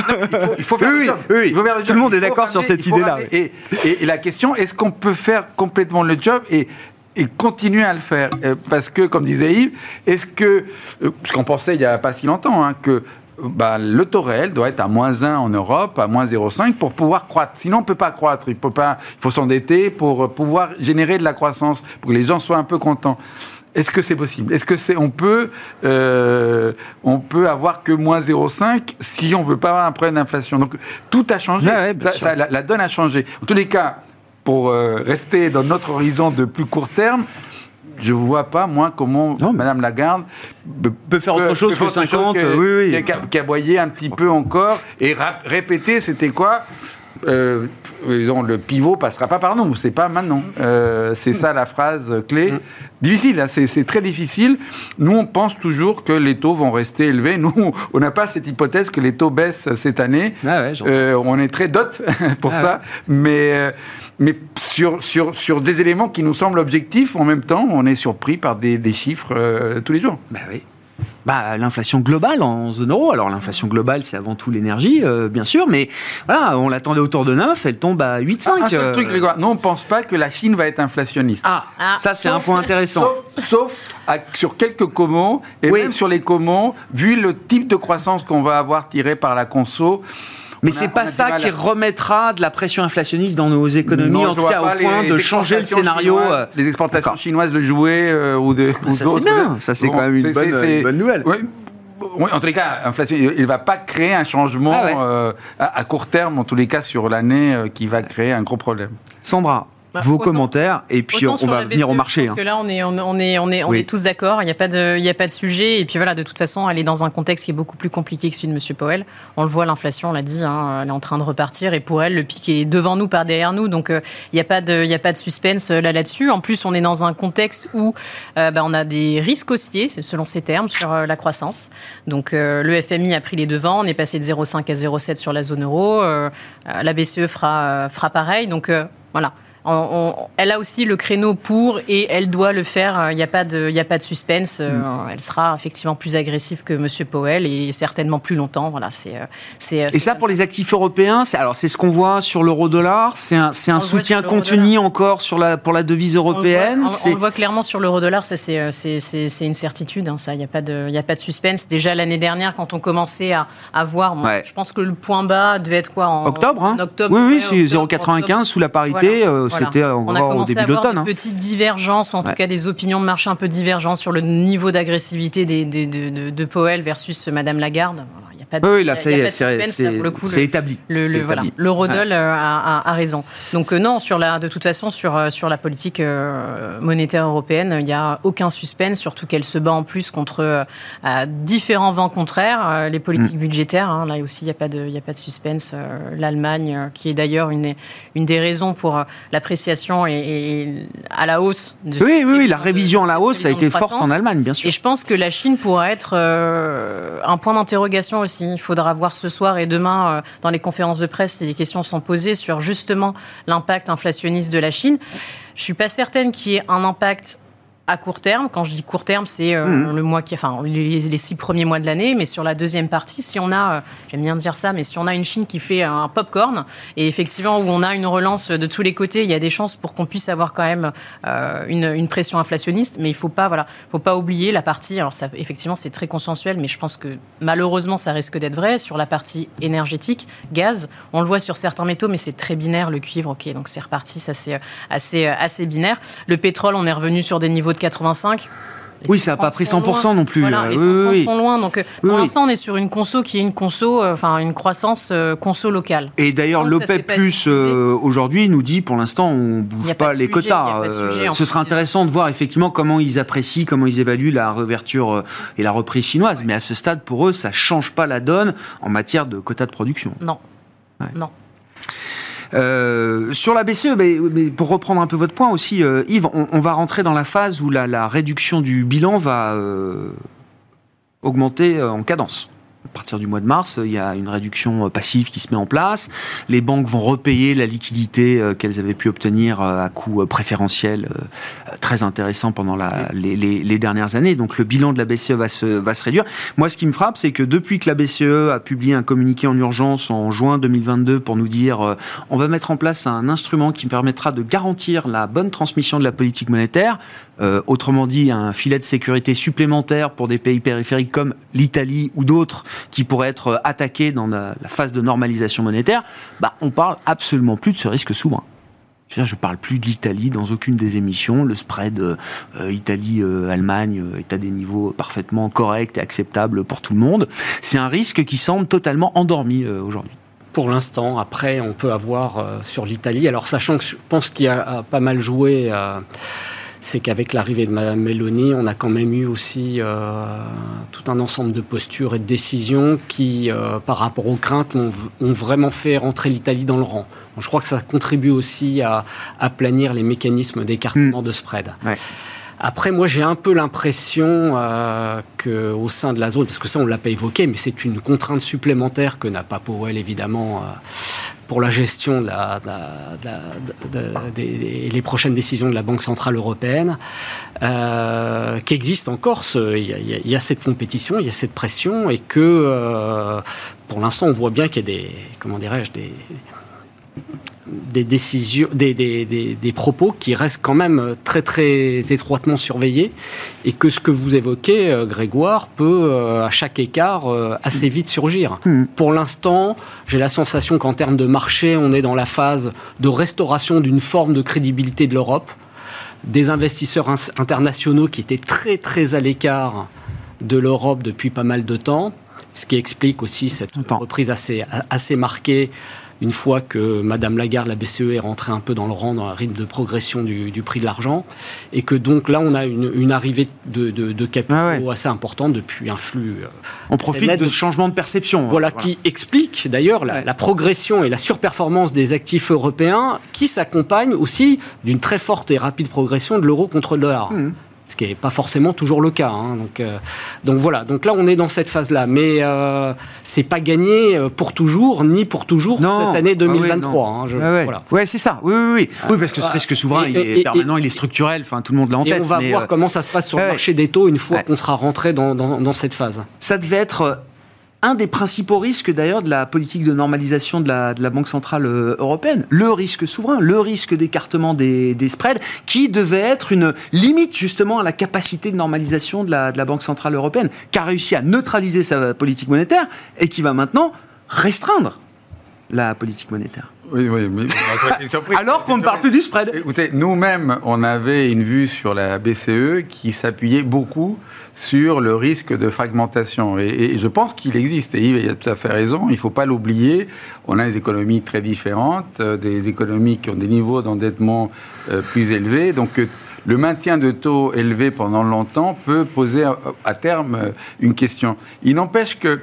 il, faut, faire le job. Oui, Tout le monde est d'accord sur cette idée-là. Et, et, la question, est-ce qu'on peut faire complètement le job et et continuer à le faire? Euh, parce que, comme disait Yves, est-ce que, euh, ce qu'on pensait il n'y a pas si longtemps, hein, que bah, le taux réel doit être à moins 1 en Europe, à moins 0,5 pour pouvoir croître. Sinon, on ne peut pas croître. Il, peut pas, il faut s'endetter pour pouvoir générer de la croissance, pour que les gens soient un peu contents. Est-ce que c'est possible? Est-ce que c'est on peut euh, on peut avoir que moins 0,5 si on veut pas avoir un problème d'inflation? Donc tout a changé. la, donne a changé. En tous les cas, pour euh, rester dans notre horizon de plus court terme, je ne vois pas, moi, comment Madame Lagarde peut faire autre chose que 50, oui, oui. Qui, a, un petit peu encore et répéter, c'était quoi? Euh, le pivot passera pas par nous, c'est pas maintenant. Euh, c'est ça la phrase clé. Mm. Difficile, hein, c'est très difficile. Nous, on pense toujours que les taux vont rester élevés. Nous, on n'a pas cette hypothèse que les taux baissent cette année. Ah euh, on est très dot pour ah ça, mais euh, mais sur, sur, sur des éléments qui nous semblent objectifs, en même temps, on est surpris par des, des chiffres tous les jours. Ben oui bah, l'inflation globale en zone euro. Alors l'inflation globale, c'est avant tout l'énergie, euh, bien sûr, mais voilà, on l'attendait autour de 9, elle tombe à 8,5. Ah, un seul truc, euh. Grégoire, nous on ne pense pas que la Chine va être inflationniste. Ah, ah. ça c'est un point intéressant. Sauf, sur quelques comos, et même sur les comos, vu le type de croissance qu'on va avoir tiré par la conso, mais c'est pas ça qui remettra de la pression inflationniste dans nos économies, en tout cas au point de changer le scénario. Euh. les exportations chinoises de jouets euh, ou de ah, Ça c'est bien, ça c'est quand même une bonne, nouvelle. Oui, en tous les cas, inflation, il ne va pas créer un changement ah euh, à, court terme, en tous les cas, sur l'année, qui va créer un gros problème. Sandra, bah, vos commentaires et puis on, va venir au marché. Parce hein. que là, on est, on, est, on est, on est tous d'accord. Il n'y a pas de, il y a pas de sujet. Et puis voilà, de toute façon, elle est dans un contexte qui est beaucoup plus compliqué que celui de Monsieur Powell. On le voit, l'inflation, on l'a dit, hein, elle est en train de repartir. Et pour elle, le pic est devant nous, par derrière nous. Donc euh, il n'y a pas de, il y a pas de suspense euh, là là-dessus. En plus, on est dans un contexte où euh, bah, on a des risques haussiers, selon ces termes, sur la croissance. Donc le FMI a pris les devants. On est passé de 0,5 à 0,7 sur la zone euro. la BCE fera, fera pareil. Donc voilà elle a aussi le créneau pour et elle doit le faire. Il n'y a, pas de, a pas de suspense. Euh, mm. Elle sera effectivement plus agressive que M. Powell et certainement plus longtemps. Voilà, c'est, euh, c'est, et ça, pour les actifs européens, c'est, alors c'est ce qu'on voit sur l'euro-dollar. C'est un, c'est un soutien contenu encore sur la, pour la devise européenne. On le voit, clairement sur l'euro-dollar. Ça, c'est, euh, c'est, c'est, une certitude. Hein, ça, il n'y a, pas de, a pas de suspense. Déjà l'année dernière, quand on commençait à, à voir, je pense que le point bas devait être quoi en octobre, hein octobre Oui, oui, c'est 0,95 sous la parité. C'était on a commencé à avoir une petite divergence, ou en tout cas des opinions de marché un peu divergentes sur le niveau d'agressivité de, de, Powell versus Madame Lagarde pas de, oui, là, c'est établi. Le, le, voilà, le Rodol a, a, raison. Donc non, sur la, de toute façon, sur, sur la politique monétaire européenne, il n'y a aucun suspense, surtout qu'elle se bat en plus contre différents vents contraires, les politiques mm. budgétaires. Hein, là aussi, il n'y a, pas de, a pas de suspense. L'Allemagne, qui est d'ailleurs une, une des raisons pour l'appréciation et, à la hausse. De oui, oui, oui, la révision à la hausse a été forte en Allemagne, bien sûr. Et je pense que la Chine pourra être euh, un point d'interrogation aussi. Il faudra voir ce soir et demain euh, dans les conférences de presse si des questions sont posées sur justement l'impact inflationniste de la Chine. Je suis pas certaine qu'il y ait un impact à court terme. Quand je dis court terme, c'est euh, mmh. le mois qui, enfin, les, six premiers mois de l'année. Mais sur la deuxième partie, si on a, euh, j'aime bien dire ça, mais si on a une Chine qui fait un pop-corn et effectivement où on a une relance de tous les côtés, il y a des chances pour qu'on puisse avoir quand même euh, une, pression inflationniste. Mais il faut pas, voilà, faut pas oublier la partie. Alors ça, effectivement, c'est très consensuel, mais je pense que malheureusement, ça risque d'être vrai sur la partie énergétique, gaz. On le voit sur certains métaux, mais c'est très binaire. Le cuivre, ok, donc c'est reparti, ça c'est assez, assez binaire. Le pétrole, on est revenu sur des niveaux 85. oui, ça n'a pas pris 100% non plus. Voilà, les oui, sont loin. Donc, euh, pour l'instant, on est sur une conso qui est une conso, euh, enfin une croissance euh, conso locale. Et d'ailleurs, l'OPEP Plus aujourd'hui nous dit, pour l'instant, on ne bouge pas, les quotas. ce serait intéressant de voir effectivement comment ils apprécient, comment ils évaluent la réouverture et la reprise chinoise. Mais à ce stade, pour eux, ça change pas la donne en matière de quotas de production. Non. Non. Euh, sur la BCE, mais, pour reprendre un peu votre point aussi, euh, Yves, on, va rentrer dans la phase où la, réduction du bilan va euh, augmenter en cadence à partir du mois de mars, il y a une réduction euh, passive qui se met en place. Les banques vont repayer la liquidité euh, qu'elles avaient pu obtenir euh, à coût préférentiel très intéressant pendant la, les, dernières années. Donc le bilan de la BCE va se, va se réduire. Moi, ce qui me frappe, c'est que depuis que la BCE a publié un communiqué en urgence en juin 2022 pour nous dire on va mettre en place un instrument qui permettra de garantir la bonne transmission de la politique monétaire, autrement dit un filet de sécurité supplémentaire pour des pays périphériques comme l'Italie ou d'autres qui pourraient être attaqués dans la, phase de normalisation monétaire, bah, on parle absolument plus de ce risque souverain. Je ne parle plus de l'Italie dans aucune des émissions. Le spread euh, Italie-Allemagne euh, est à des niveaux parfaitement corrects et acceptables pour tout le monde. C'est un risque qui semble totalement endormi euh, aujourd'hui pour l'instant. Après, on peut avoir sur l'Italie. Alors, sachant que je pense qu'il a, a, pas mal joué c'est qu'avec l'arrivée de Mme Meloni, on a quand même eu aussi euh, tout un ensemble de postures et de décisions qui, euh, par rapport aux craintes, ont, vraiment fait rentrer l'Italie dans le rang. je crois que ça contribue aussi à, à planir les mécanismes d'écartement mm. de spread. Après, moi, j'ai un peu l'impression euh, qu'au sein de la zone, parce que ça, on ne l'a pas évoqué, mais c'est une contrainte supplémentaire que n'a pas Powell, évidemment, pour la gestion des, les prochaines décisions de la Banque Centrale Européenne, euh, qui existe en Corse. Il y, a, cette compétition, il y a cette pression, et que euh, pour l'instant, on voit bien qu'il y a des, comment dirais-je, des, des décisions, des, des, des, propos qui restent quand même très très étroitement surveillés et que ce que vous évoquez, euh, Grégoire, peut euh, à chaque écart euh, assez vite surgir. Hmm. Pour l'instant, j'ai la sensation qu'en termes de marché, on est dans la phase de restauration d'une forme de crédibilité de l'Europe, des investisseurs internationaux qui étaient très très à l'écart de l'Europe depuis pas mal de temps, ce qui explique aussi cette reprise assez, assez marquée une fois que Madame Lagarde, la BCE, est rentrée un peu dans le rang, dans un rythme de progression du, prix de l'argent, et que donc là, on a une, arrivée de, de, capitaux ah assez importante depuis un flux. Euh, on profite de ce changement de perception. Hein. Voilà, qui explique d'ailleurs la, progression et la surperformance des actifs européens, qui s'accompagne aussi d'une très forte et rapide progression de l'euro contre le dollar. Mmh ce qui n'est pas forcément toujours le cas. Hein. Donc, euh, donc voilà, donc là on est dans cette phase-là, mais euh, c'est pas gagné euh, pour toujours, ni pour toujours cette année 2023. Ah ouais, hein, ouais. c'est ça. Oui, oui, oui. oui parce que ce risque souverain, il est permanent, il est structurel. Enfin, tout le monde l'a en tête. Et on va voir euh, comment ça se passe sur le marché des taux une fois qu'on sera rentré dans, dans, dans cette phase. Ça devait être un des principaux risques d'ailleurs de la politique de normalisation de la, Banque Centrale euh, Européenne, le risque souverain, le risque d'écartement des, spreads, qui devait être une limite justement à la capacité de normalisation de la, de la Banque Centrale Européenne, qui a réussi à neutraliser sa politique monétaire et qui va maintenant restreindre la politique monétaire. Oui, oui, mais Alors qu'on ne parle plus du spread. Écoutez, nous-mêmes, on avait une vue sur la BCE qui s'appuyait beaucoup sur le risque de fragmentation. Et, je pense qu'il existe, et Yves a tout à fait raison, il ne faut pas l'oublier. On a des économies très différentes, euh, des économies qui ont des niveaux d'endettement euh, plus élevés. Donc, euh, le maintien de taux élevés pendant longtemps peut poser à terme une question. Il n'empêche que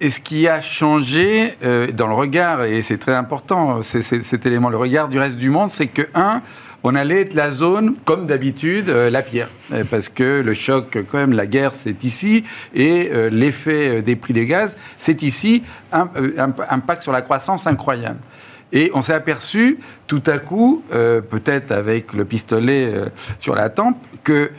et ce qui a changé dans le regard, et c'est très important, cet élément, le regard du reste du monde, c'est que, un, on allait être la zone, comme d'habitude, euh, la pierre. Euh, parce que le choc, quand même, la guerre, c'est ici, et euh, l'effet des prix des gaz, c'est ici, un, impact sur la croissance incroyable. Et on s'est aperçu, tout à coup, peut-être avec le pistolet sur la tempe, que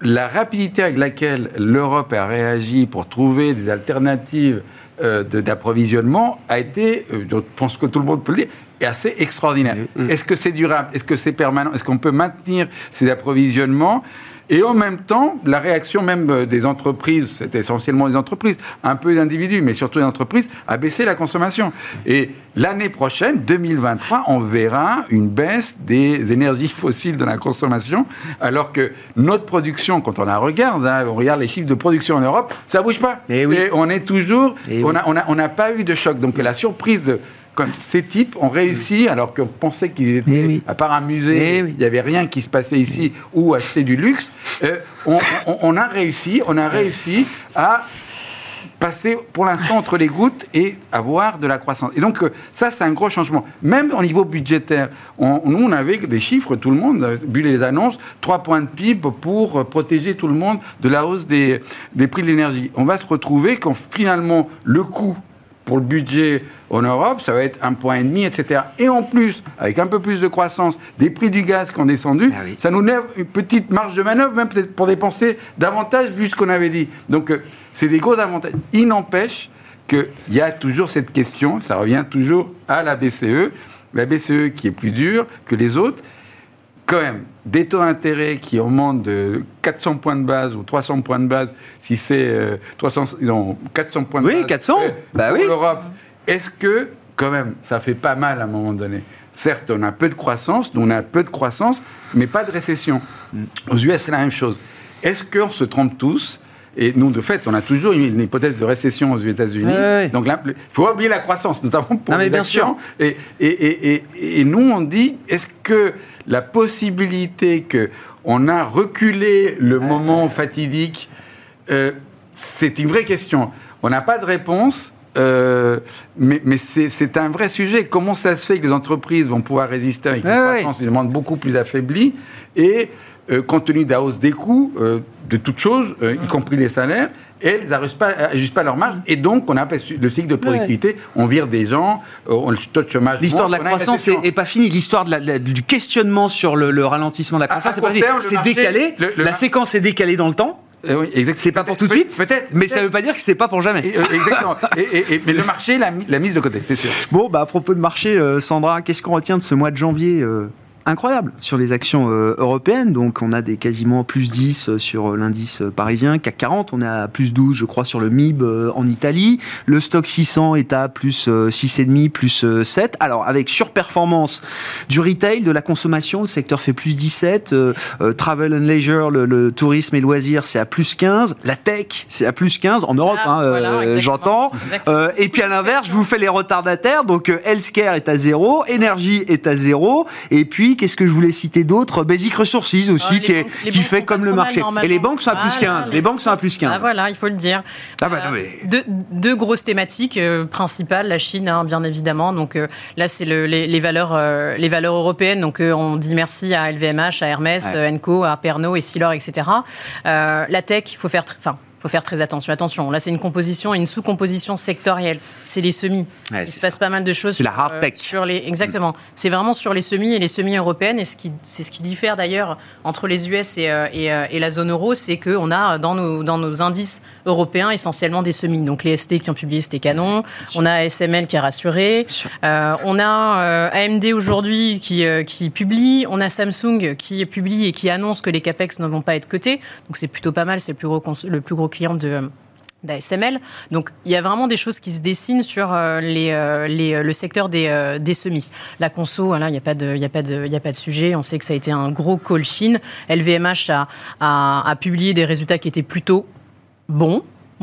la rapidité avec laquelle l'Europe a réagi pour trouver des alternatives d'approvisionnement a été, je pense que tout le monde peut le dire, est assez extraordinaire. Est-ce que c'est durable? Est-ce que c'est permanent? Est-ce qu'on peut maintenir ces approvisionnements? Et en même temps, la réaction même euh, des entreprises, c'est essentiellement des entreprises, un peu des individus, mais surtout des entreprises, a baissé la consommation. Et l'année prochaine, 2023, on verra une baisse des énergies fossiles dans la consommation, alors que notre production, quand on la regarde, hein, on regarde les chiffres de production en Europe, ça bouge pas. Et, eh oui. Et on est toujours, eh on n'a on a, on a pas eu de choc. Donc la surprise comme ces types ont réussi, alors qu'on pensait qu'ils étaient, eh à part un musée, eh il n'y avait rien qui se passait ici, ou acheter du luxe, euh, on, a réussi, on a réussi à passer pour l'instant entre les gouttes et avoir de la croissance. Et donc euh, ça, c'est un gros changement. Même au niveau budgétaire, nous, on avait des chiffres, tout le monde, vu les annonces, 3 points de PIB pour protéger tout le monde de la hausse des, des prix de l'énergie. On va se retrouver quand finalement le coût pour le budget en Europe, ça va être un point et demi, etc. Et en plus, avec un peu plus de croissance, des prix du gaz qui ont descendu, ah ça nous lève une petite marge de manœuvre, même peut-être pour dépenser davantage vu ce qu'on avait dit. Donc, euh, c'est des gros avantages. Il n'empêche qu'il y a toujours cette question, ça revient toujours à la BCE, la BCE qui est plus dure que les autres, quand même, des taux d'intérêt qui augmentent de 400 points de base ou 300 points de base, si c'est 300, euh, ils ont 400 points de base. Oui, 400 bah pour l'Europe. Est-ce que, quand même, ça fait pas mal à un moment donné? Certes, on a peu de croissance, nous on a peu de croissance, mais pas de récession. Aux US, c'est la même chose. Est-ce qu'on se trompe tous? Et nous, de fait, on a toujours une, hypothèse de récession aux États-Unis. Donc là, il faut oublier la croissance, notamment pour les bien Sûr. Et, et, et, et, nous, on dit, est-ce que la possibilité qu'on a reculé le moment fatidique, euh, c'est une vraie question. On n'a pas de réponse. Euh, mais, mais c'est un vrai sujet. Comment ça se fait que les entreprises vont pouvoir résister avec une croissance qui demande beaucoup plus affaiblie et euh, compte tenu de la hausse des coûts de toutes choses, y compris les salaires, elles n'ajustent pas, pas leur marge. Et donc, on a le cycle de productivité, on vire des gens, euh, on, le taux de chômage. L'histoire de la croissance n'est pas finie. L'histoire du questionnement sur le, ralentissement de la croissance, c'est pas fini. C'est décalé. la séquence est décalée dans le temps. Euh, oui, c'est pas pour tout de suite, peut-être, mais ça ne veut pas dire que c'est pas pour jamais. Euh, exactement. et, mais le marché l'a mise de côté, c'est sûr. Bon, bah, à propos de marché, Sandra, qu'est-ce qu'on retient de ce mois de janvier incroyable sur les actions euh, européennes. Donc on a des quasiment plus 10 euh, sur euh, l'indice parisien, CAC 40, on est à plus 12 je crois sur le MIB en Italie. Le stock 600 est à plus 6,5, plus 7. Alors avec surperformance du retail, de la consommation, le secteur fait plus 17. travel and leisure, le, tourisme et loisirs, c'est à plus 15. La tech, c'est à plus 15 en Europe, ah, hein, j'entends. et puis à l'inverse, je vous fais les retardataires. Donc healthcare est à 0, énergie est à 0. Et puis Qu'est-ce que je voulais citer d'autre? Basic Resources aussi, qui, qui fait comme le marché. Et les banques sont à plus 15. les... banques sont à plus 15. Ah, voilà, il faut le dire. Ah, bah, euh, deux, grosses thématiques euh, principales. La Chine, hein, bien évidemment. Donc euh, là, c'est le, les, valeurs, les valeurs européennes. Donc on dit merci à LVMH, à Hermès, Enco, à Pernod, et Essilor, etc. la tech, il faut faire... Enfin, faut faire très attention. Attention, là, c'est une composition et une sous-composition sectorielle. C'est les semis. Il se passe pas mal de choses. sur, la hard tech. sur les, exactement. C'est vraiment sur les semis et les semis européennes. Et ce qui, c'est ce qui diffère d'ailleurs entre les US et, euh, euh, et, la zone euro, c'est qu'on a dans nos, dans nos indices européens essentiellement des semis. Donc les ST qui ont publié, c'était canon. On a SML qui a rassuré. Euh, on a AMD aujourd'hui qui, qui publie. On a Samsung qui publie et qui annonce que les capex ne vont pas être cotés. Donc c'est plutôt pas mal. C'est le plus gros, le plus gros client de d'ASML. Donc il y a vraiment des choses qui se dessinent sur euh, les, euh, les, euh, le secteur des, des, semis. La conso, voilà, il n'y a, pas de, a, a pas de sujet. On sait que ça a été un gros call Chine. LVMH a, a publié des résultats qui étaient plutôt bons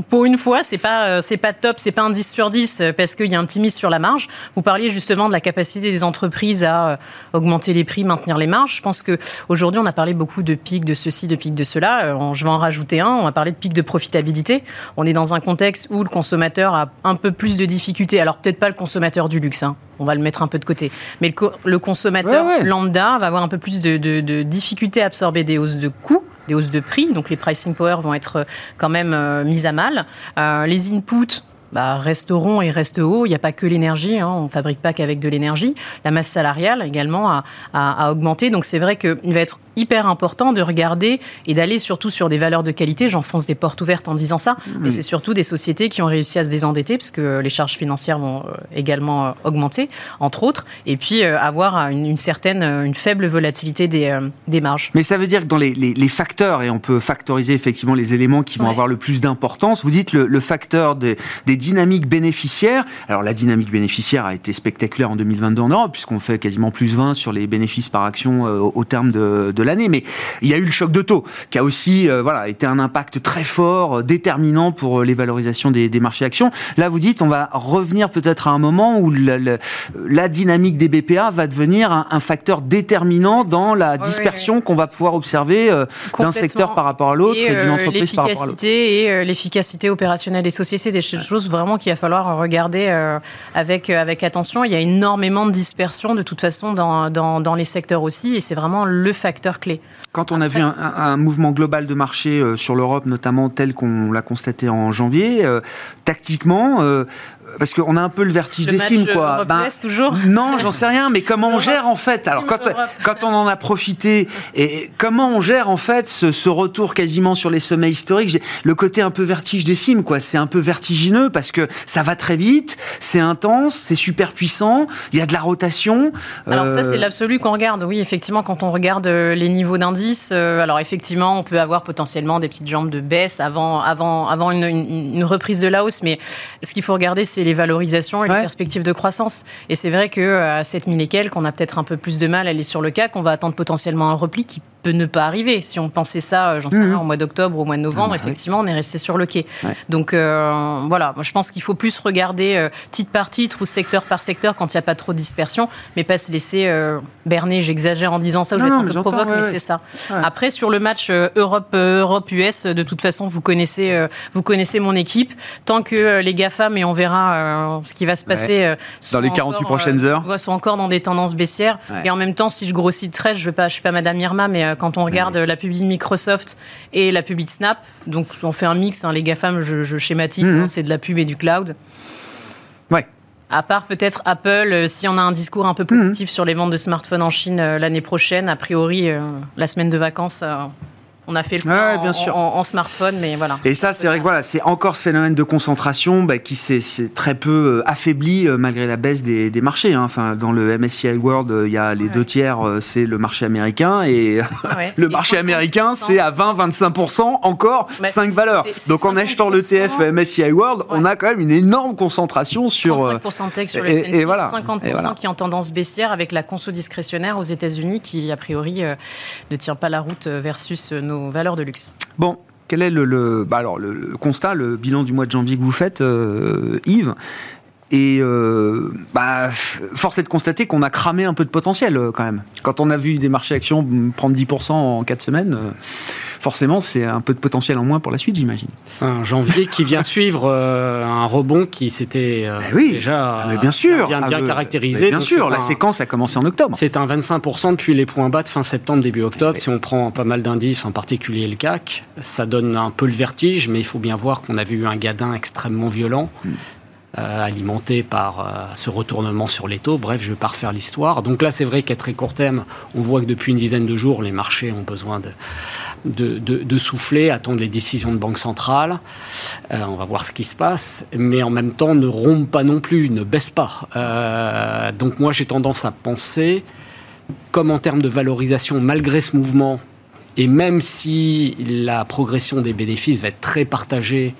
pour une fois, c'est pas euh, c'est pas top, c'est pas un 10 sur 10 euh, parce qu'il y a un petit mise sur la marge. Vous parliez justement de la capacité des entreprises à euh, augmenter les prix, maintenir les marges. Je pense que aujourd'hui, on a parlé beaucoup de pics de ceci, de pics de cela. Je vais en rajouter un. On a parlé de pics de profitabilité. On est dans un contexte où le consommateur a un peu plus de difficultés. Alors peut-être pas le consommateur du luxe. Hein. On va le mettre un peu de côté. Mais le, consommateur lambda va avoir un peu plus de, de difficultés à absorber des hausses de coûts des hausses de prix, donc les pricing power vont être euh, quand même euh, mises à mal. Euh, les inputs, bah, resteront et restent hauts. Il n'y a pas que l'énergie, hein. on ne fabrique pas qu'avec de l'énergie. La masse salariale également a, a, augmenté. Donc c'est vrai qu'il va être hyper important de regarder et d'aller surtout sur des valeurs de qualité. J'enfonce des portes ouvertes en disant ça, mais c'est surtout des sociétés qui ont réussi à se désendetter, parce que les charges financières vont euh, également euh, augmenter, entre autres, et puis euh, avoir une, certaine, une faible volatilité des, des, marges. Mais ça veut dire que dans les, les, facteurs, et on peut factoriser effectivement les éléments qui vont avoir le plus d'importance, vous dites le, le facteur des, des dynamique bénéficiaire. Alors la dynamique bénéficiaire a été spectaculaire en 2022 en Europe, puisqu'on fait quasiment plus 20 sur les bénéfices par action euh, au terme de, de l'année. Mais il y a eu le choc de taux, qui a aussi euh, voilà, été un impact très fort, euh, déterminant pour les valorisations des, des, marchés actions. Là, vous dites, on va revenir peut-être à un moment où la, la, dynamique des BPA va devenir un, facteur déterminant dans la dispersion qu'on va pouvoir observer d'un secteur par rapport à l'autre et, d'une entreprise par rapport à l'autre. Et l'efficacité opérationnelle des sociétés, des choses vraiment qu'il va falloir regarder euh, avec, euh, avec attention. Il y a énormément de dispersion de toute façon dans, dans, dans les secteurs aussi et c'est vraiment le facteur Quand on a vu un, mouvement global de marché euh, sur l'Europe, notamment tel qu'on l'a constaté en janvier, tactiquement, parce qu'on a un peu le vertige des cimes, quoi. Ben, toujours non, j'en sais rien, mais comment on gère en fait? Alors quand, quand on en a profité, et comment on gère en fait ce, retour quasiment sur les sommets historiques? Le côté un peu vertige des cimes, quoi. C'est un peu vertigineux parce que ça va très vite, c'est intense, c'est super puissant, il y a de la rotation. Alors ça, c'est euh, l'absolu qu'on regarde. Oui, effectivement, quand on regarde euh, les niveaux d'indice, euh, alors effectivement, on peut avoir potentiellement des petites jambes de baisse avant, avant, avant une, une reprise de la hausse, mais ce qu'il faut regarder, c'est les valorisations et les perspectives de croissance. Et c'est vrai qu'à 7000 et quelques, on a peut-être un peu plus de mal à aller sur le CAC. On va attendre potentiellement un repli qui peut ne pas arriver. Si on pensait ça, euh, j'en sais mhm. rien, au mois d'octobre ou au mois de novembre, ah effectivement, on est resté sur le quai. Donc euh, voilà, moi je pense qu'il faut plus regarder euh, titre par titre ou secteur par secteur quand il n'y a pas trop de dispersion, mais pas se laisser berner. J'exagère en disant ça, je vais être un peu provoque, mais c'est ça. Après, sur le match Europe-US, de toute façon, vous connaissez, vous connaissez mon équipe. Tant que les GAFAM, et on verra ce qui va se passer dans les 48 prochaines heures, sont encore dans des tendances baissières. Et en même temps, si je grossis de trait, je ne suis pas Madame Irma, mais quand on regarde la publi Microsoft et la publi Snap. Donc on fait un mix, hein, les GAFAM, je, je schématise, mhm. hein, c'est de la pub et du cloud. Ouais. À part peut-être Apple, euh, si on a un discours un peu positif mhm. sur les ventes de smartphones en Chine euh, l'année prochaine, a priori, euh, la semaine de vacances, on a fait le point bien en, sûr. En, smartphone, mais voilà. Et ça, c'est vrai que voilà, c'est encore ce phénomène de concentration bah, qui s'est très peu euh, affaibli euh, malgré la baisse des, marchés. Hein. Enfin, dans le MSCI World, euh, il y a les deux tiers, c'est le marché américain, et le marché américain, c'est à 20-25% encore 5 bah, valeurs. Donc en achetant l'ETF MSCI World, on a quand même une énorme concentration sur. 35% tech sur et, et, voilà. 50% qui est en tendance baissière avec la conso discrétionnaire aux États-Unis qui, a priori, ne tient pas la route versus nos valeurs de luxe. Bon, quel est le, bah le, constat, le bilan du mois de janvier que vous faites, euh, Yves? Et euh, bah, force est de constater qu'on a cramé un peu de potentiel euh, quand même. Quand on a vu des marchés actions prendre 10% en 4 semaines, forcément, c'est un peu de potentiel en moins pour la suite, j'imagine. C'est un janvier qui vient suivre euh, un rebond qui s'était euh, eh déjà ah, bien, sûr. bien, bien ah, caractérisé. Bien sûr, la séquence a commencé en octobre. C'est un 25% depuis les points bas de fin septembre, début octobre. Si on prend pas mal d'indices, en particulier le CAC, ça donne un peu le vertige, mais il faut bien voir qu'on avait eu un gadin extrêmement violent. Hmm. Euh, alimenté par euh, ce retournement sur les taux. Bref, je ne vais pas refaire l'histoire. Donc là, c'est vrai qu'à très court terme, on voit que depuis une dizaine de jours, les marchés ont besoin de, de, souffler, attendre les décisions de banque centrale. Euh, on va voir ce qui se passe. Mais en même temps, ne rompent pas non plus, ne baissent pas. donc moi, j'ai tendance à penser, comme en termes de valorisation, malgré ce mouvement, et même si la progression des bénéfices va être très partagée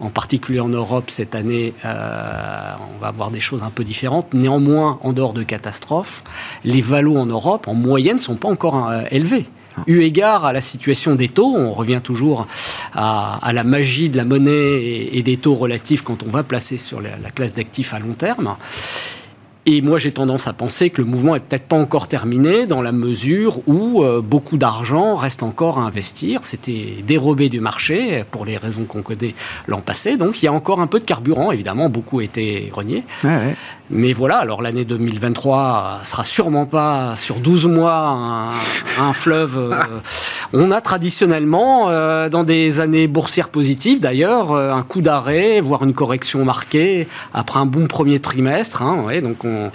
en particulier en Europe cette année, on va avoir des choses un peu différentes. Néanmoins, en dehors de catastrophes, les valos en Europe, en moyenne, sont pas encore élevés. Eu égard à la situation des taux, on revient toujours à, la magie de la monnaie et, des taux relatifs quand on va placer sur la, la classe d'actifs à long terme. Et moi, j'ai tendance à penser que le mouvement est peut-être pas encore terminé dans la mesure où euh, beaucoup d'argent reste encore à investir. C'était dérobé du marché pour les raisons qu'on connaît l'an passé. Donc, il y a encore un peu de carburant. Évidemment, beaucoup été renié. Mais voilà, alors l'année 2023 sera sûrement pas sur 12 mois un, fleuve. Euh, on a traditionnellement, euh, dans des années boursières positives d'ailleurs, un coup d'arrêt, voire une correction marquée après un bon premier trimestre. Hein, ouais, donc on,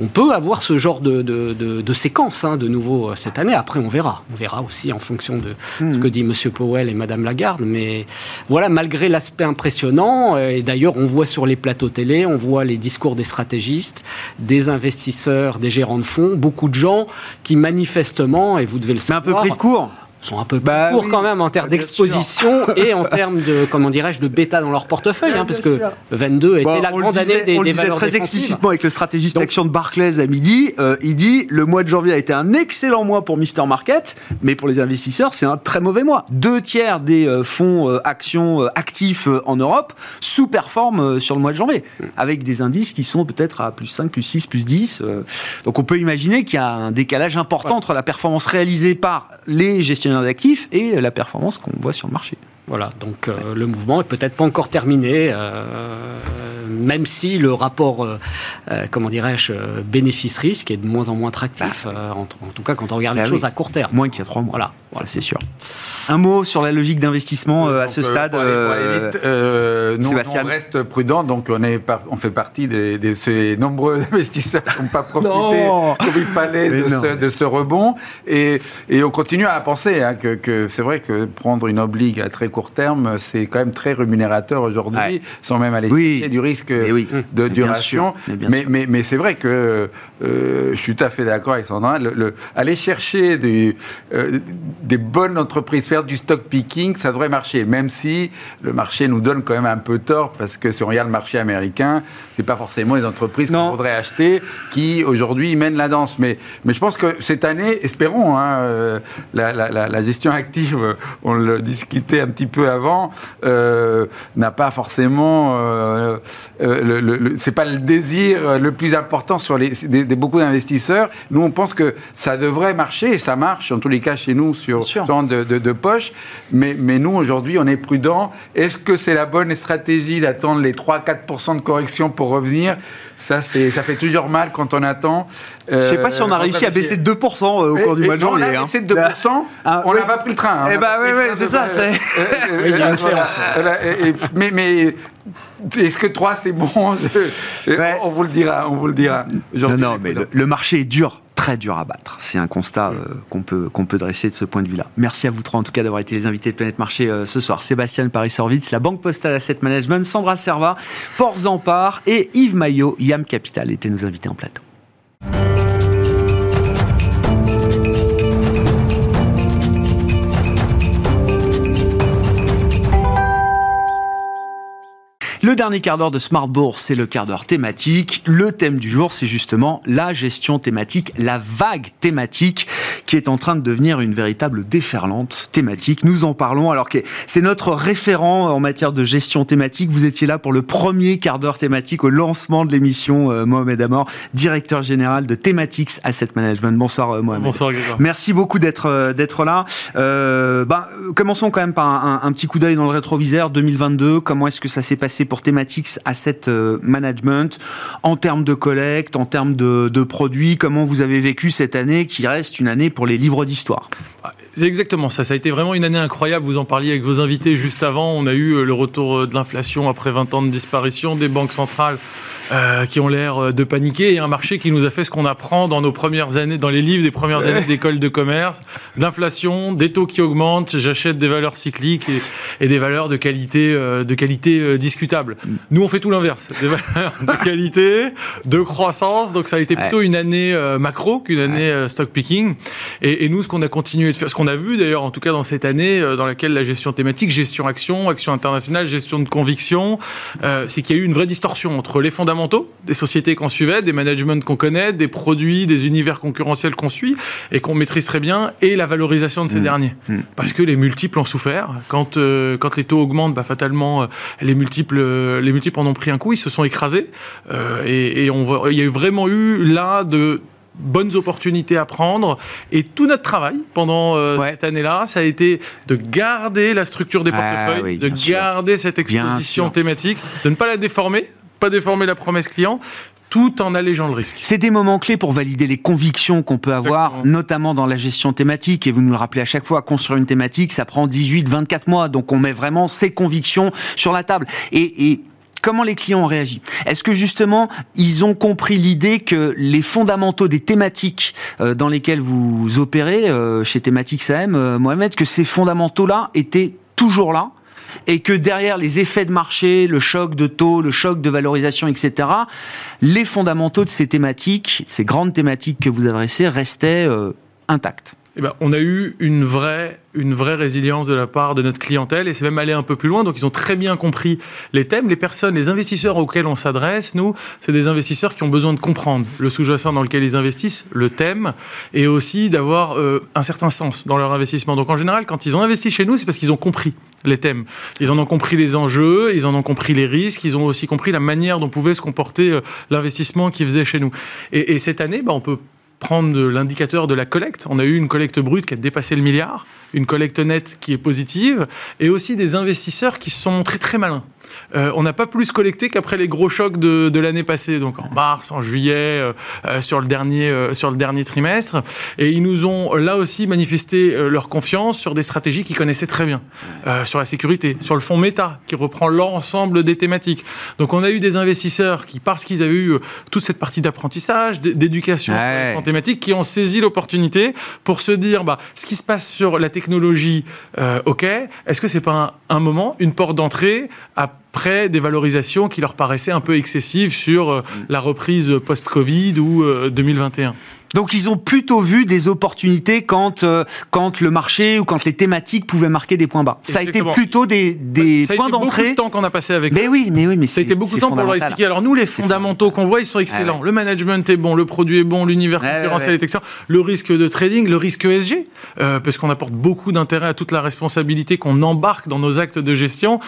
on, peut avoir ce genre de, de, séquence hein, de nouveau euh, cette année. Après, on verra. On verra aussi en fonction de hmm. ce que dit M. Powell et Mme Lagarde. Mais voilà, malgré l'aspect impressionnant, euh, et d'ailleurs, on voit sur les plateaux télé, on voit les discours des stratégistes, des investisseurs, des gérants de fonds, beaucoup de gens qui manifestement, et vous devez le savoir... Mais un peu pris de court sont un peu plus bah courts quand même en termes d'exposition et en termes de, comment dirais-je, de bêta dans leur portefeuille, hein, parce que 22 était la grande année des, on le disait très explicitement avec le stratégiste d'action de Barclays à midi. Euh, il dit le mois de janvier a été un excellent mois pour Mister Market, mais pour les investisseurs, c'est un très mauvais mois. Deux tiers des euh, fonds euh, actions actifs en Europe sous-performent sur le mois de janvier, avec des indices qui sont peut-être à plus 5, plus 6, plus 10. donc on peut imaginer qu'il y a un décalage important entre la performance réalisée par les gestionnaires d'actifs et la performance qu'on voit sur le marché. Voilà, donc euh, le mouvement est peut-être pas encore terminé, euh, même si le rapport, euh, comment dirais-je, bénéfice-risque est de moins en moins attractif, bah, en, tout cas quand on regarde les bah choses à court terme. Moins qu'il y a trois mois. Voilà, voilà. c'est sûr. Un mot sur la logique d'investissement à ce stade. nous, on reste prudent, donc on, est on fait partie de ces nombreux investisseurs qui n'ont pas profité comme il fallait de ce, rebond, et, et, on continue à penser hein, que, que c'est vrai que prendre une obligue à très court terme, c'est quand même très rémunérateur aujourd'hui, sans même aller oui. du risque de duration. Mais, mais, mais, c'est vrai que euh, je suis tout à fait d'accord avec Sandra. Le, aller chercher des, euh, des bonnes entreprises, faire du stock picking, ça devrait marcher, même si le marché nous donne quand même un peu tort, parce que si on regarde le marché américain, c'est pas forcément les entreprises qu'on voudrait acheter qui aujourd'hui mènent la danse. Mais, mais je pense que cette année, espérons, hein, euh, la, la, la, gestion active, on le discutait un petit peu avant, euh, n'a pas forcément. Euh, euh, le, c'est pas le désir le plus important sur les, des, beaucoup d'investisseurs. Nous, on pense que ça devrait marcher, et ça marche, en tous les cas, chez nous, sur ce genre de, de, poche. Mais, mais nous, aujourd'hui, on est prudent. Est-ce que c'est la bonne stratégie d'attendre les 3-4% de correction pour revenir? Ça, ça fait toujours mal quand on attend. Je ne sais pas si on a réussi à baisser de 2% au cours du mois de janvier. On a baissé de 2%, ah, on n'a pas pris le train. Hein. Eh ben, oui, c'est ça. Il y a une séance. mais, mais est-ce que 3 c'est bon? On vous le dira, on vous le dira. Non, non, mais le, marché est dur très dur à battre. C'est un constat euh, qu'on peut, qu'on peut dresser de ce point de vue-là. Merci à vous trois, en tout cas, d'avoir été les invités de Planète Marché euh, ce soir. Sébastien Paris-Sorvitz, la Banque Postale Asset Management, Sandra Serva, Port Zampar et Yves Maillot, Yam Capital étaient nos invités en plateau. Le dernier quart d'heure de Smart Bourse, c'est le quart d'heure thématique. Le thème du jour, c'est justement la gestion thématique, la vague thématique qui est en train de devenir une véritable déferlante thématique. Nous en parlons alors que c'est notre référent en matière de gestion thématique. Vous étiez là pour le premier quart d'heure thématique au lancement de l'émission, euh, Mohamed Amor, directeur général de Thematics Asset Management. Bonsoir euh, Mohamed. Bonsoir Merci beaucoup d'être euh, d'être là. Ben, commençons quand même par un, un petit coup d'œil dans le rétroviseur 2022. Comment est-ce que ça s'est passé pour Thematics Asset euh, Management en termes de collecte, en termes de, produits Comment vous avez vécu cette année qui reste une année pour les livres d'histoire? Ah, c'est exactement ça. Ça a été vraiment une année incroyable. Vous en parliez avec vos invités juste avant. On a eu euh, le retour euh, de l'inflation après 20 ans de disparition des banques centrales euh, qui ont l'air euh, de paniquer. Et un marché qui nous a fait ce qu'on apprend dans nos premières années, dans les livres des premières années d'école de commerce, d'inflation, des taux qui augmentent, j'achète des valeurs cycliques et, des valeurs de qualité, euh, de qualité discutable. Nous, on fait tout l'inverse, des valeurs de qualité, de croissance, donc ça a été plutôt une année macro qu'une année stock picking. Et, nous, ce qu'on a continué de faire, ce qu'on a vu d'ailleurs, en tout cas dans cette année, euh, dans laquelle la gestion thématique, gestion action, action internationale, gestion de conviction, euh, c'est qu'il y a eu une vraie distorsion entre les fondamentaux des sociétés qu'on suivait, des managements qu'on connaît, des produits, des univers concurrentiels qu'on suit et qu'on maîtrise très bien, et la valorisation de ces mmh. derniers. Mmh. Parce que les multiples ont souffert. Quand, quand les taux augmentent, bah, fatalement, les multiples, les multiples en ont pris un coup, ils se sont écrasés. et, et on, il y a vraiment eu là de bonnes opportunités à prendre. Et tout notre travail pendant euh, cette année-là, ça a été de garder la structure des ah portefeuilles, de garder cette exposition thématique, de ne pas la déformer, pas déformer la promesse client, tout en allégeant le risque. C'est des moments clés pour valider les convictions qu'on peut avoir, notamment dans la gestion thématique. Et vous nous le rappelez à chaque fois, construire une thématique, ça prend 18-24 mois. Donc on met vraiment ces convictions sur la table. Et, et comment les clients ont réagi? Est-ce que justement, ils ont compris l'idée que les fondamentaux des thématiques euh, dans lesquelles vous opérez euh, chez Thématiques AM, euh, Mohamed, que ces fondamentaux-là étaient toujours là? Et que derrière les effets de marché, le choc de taux, le choc de valorisation, etc., les fondamentaux de ces thématiques, ces grandes thématiques que vous adressez, restaient intacts eh ben, on a eu une vraie, une vraie résilience de la part de notre clientèle et c'est même allé un peu plus loin. Donc, ils ont très bien compris les thèmes. Les personnes, les investisseurs auxquels on s'adresse, nous, c'est des investisseurs qui ont besoin de comprendre le sous-jacent dans lequel ils investissent, le thème, et aussi d'avoir euh, un certain sens dans leur investissement. Donc, en général, quand ils ont investi chez nous, c'est parce qu'ils ont compris les thèmes. Ils en ont compris les enjeux, ils en ont compris les risques, ils ont aussi compris la manière dont pouvait se comporter euh, l'investissement qu'ils faisaient chez nous. Et, et cette année, bah, on peut prendre l'indicateur de la collecte. On a eu une collecte brute qui a dépassé le milliard, une collecte nette qui est positive, et aussi des investisseurs qui sont montrés très malins. Euh, on n'a pas plus collecté qu'après les gros chocs de, l'année passée, donc en mars, en juillet, euh, euh, sur, le dernier, sur le dernier trimestre. Et ils nous ont là aussi manifesté leur confiance sur des stratégies qu'ils connaissaient très bien, sur la sécurité, sur le fonds méta, qui reprend l'ensemble des thématiques. Donc on a eu des investisseurs qui, parce qu'ils avaient eu toute cette partie d'apprentissage, d'éducation en thématique, qui ont saisi l'opportunité pour se dire, bah, ce qui se passe sur la technologie, ok, est-ce que c'est pas un, un moment, une porte d'entrée à après des valorisations qui leur paraissaient un peu excessives sur euh, la reprise post-Covid ou 2021. Euh, Donc ils ont plutôt vu des opportunités quand, euh, quand le marché ou quand les thématiques pouvaient marquer des points bas. Ça a été plutôt des, des points d'entrée. Ça a été beaucoup de temps qu'on a passé avec mais Oui, mais oui, mais ça a été beaucoup de temps pour leur expliquer. Alors nous, les fondamentaux qu'on voit, ils sont excellents. Le management est bon, le produit est bon, l'univers concurrentiel est excellent. Le risque de trading, le risque ESG, parce qu'on apporte beaucoup d'intérêt à toute la responsabilité qu'on embarque dans nos actes de gestion.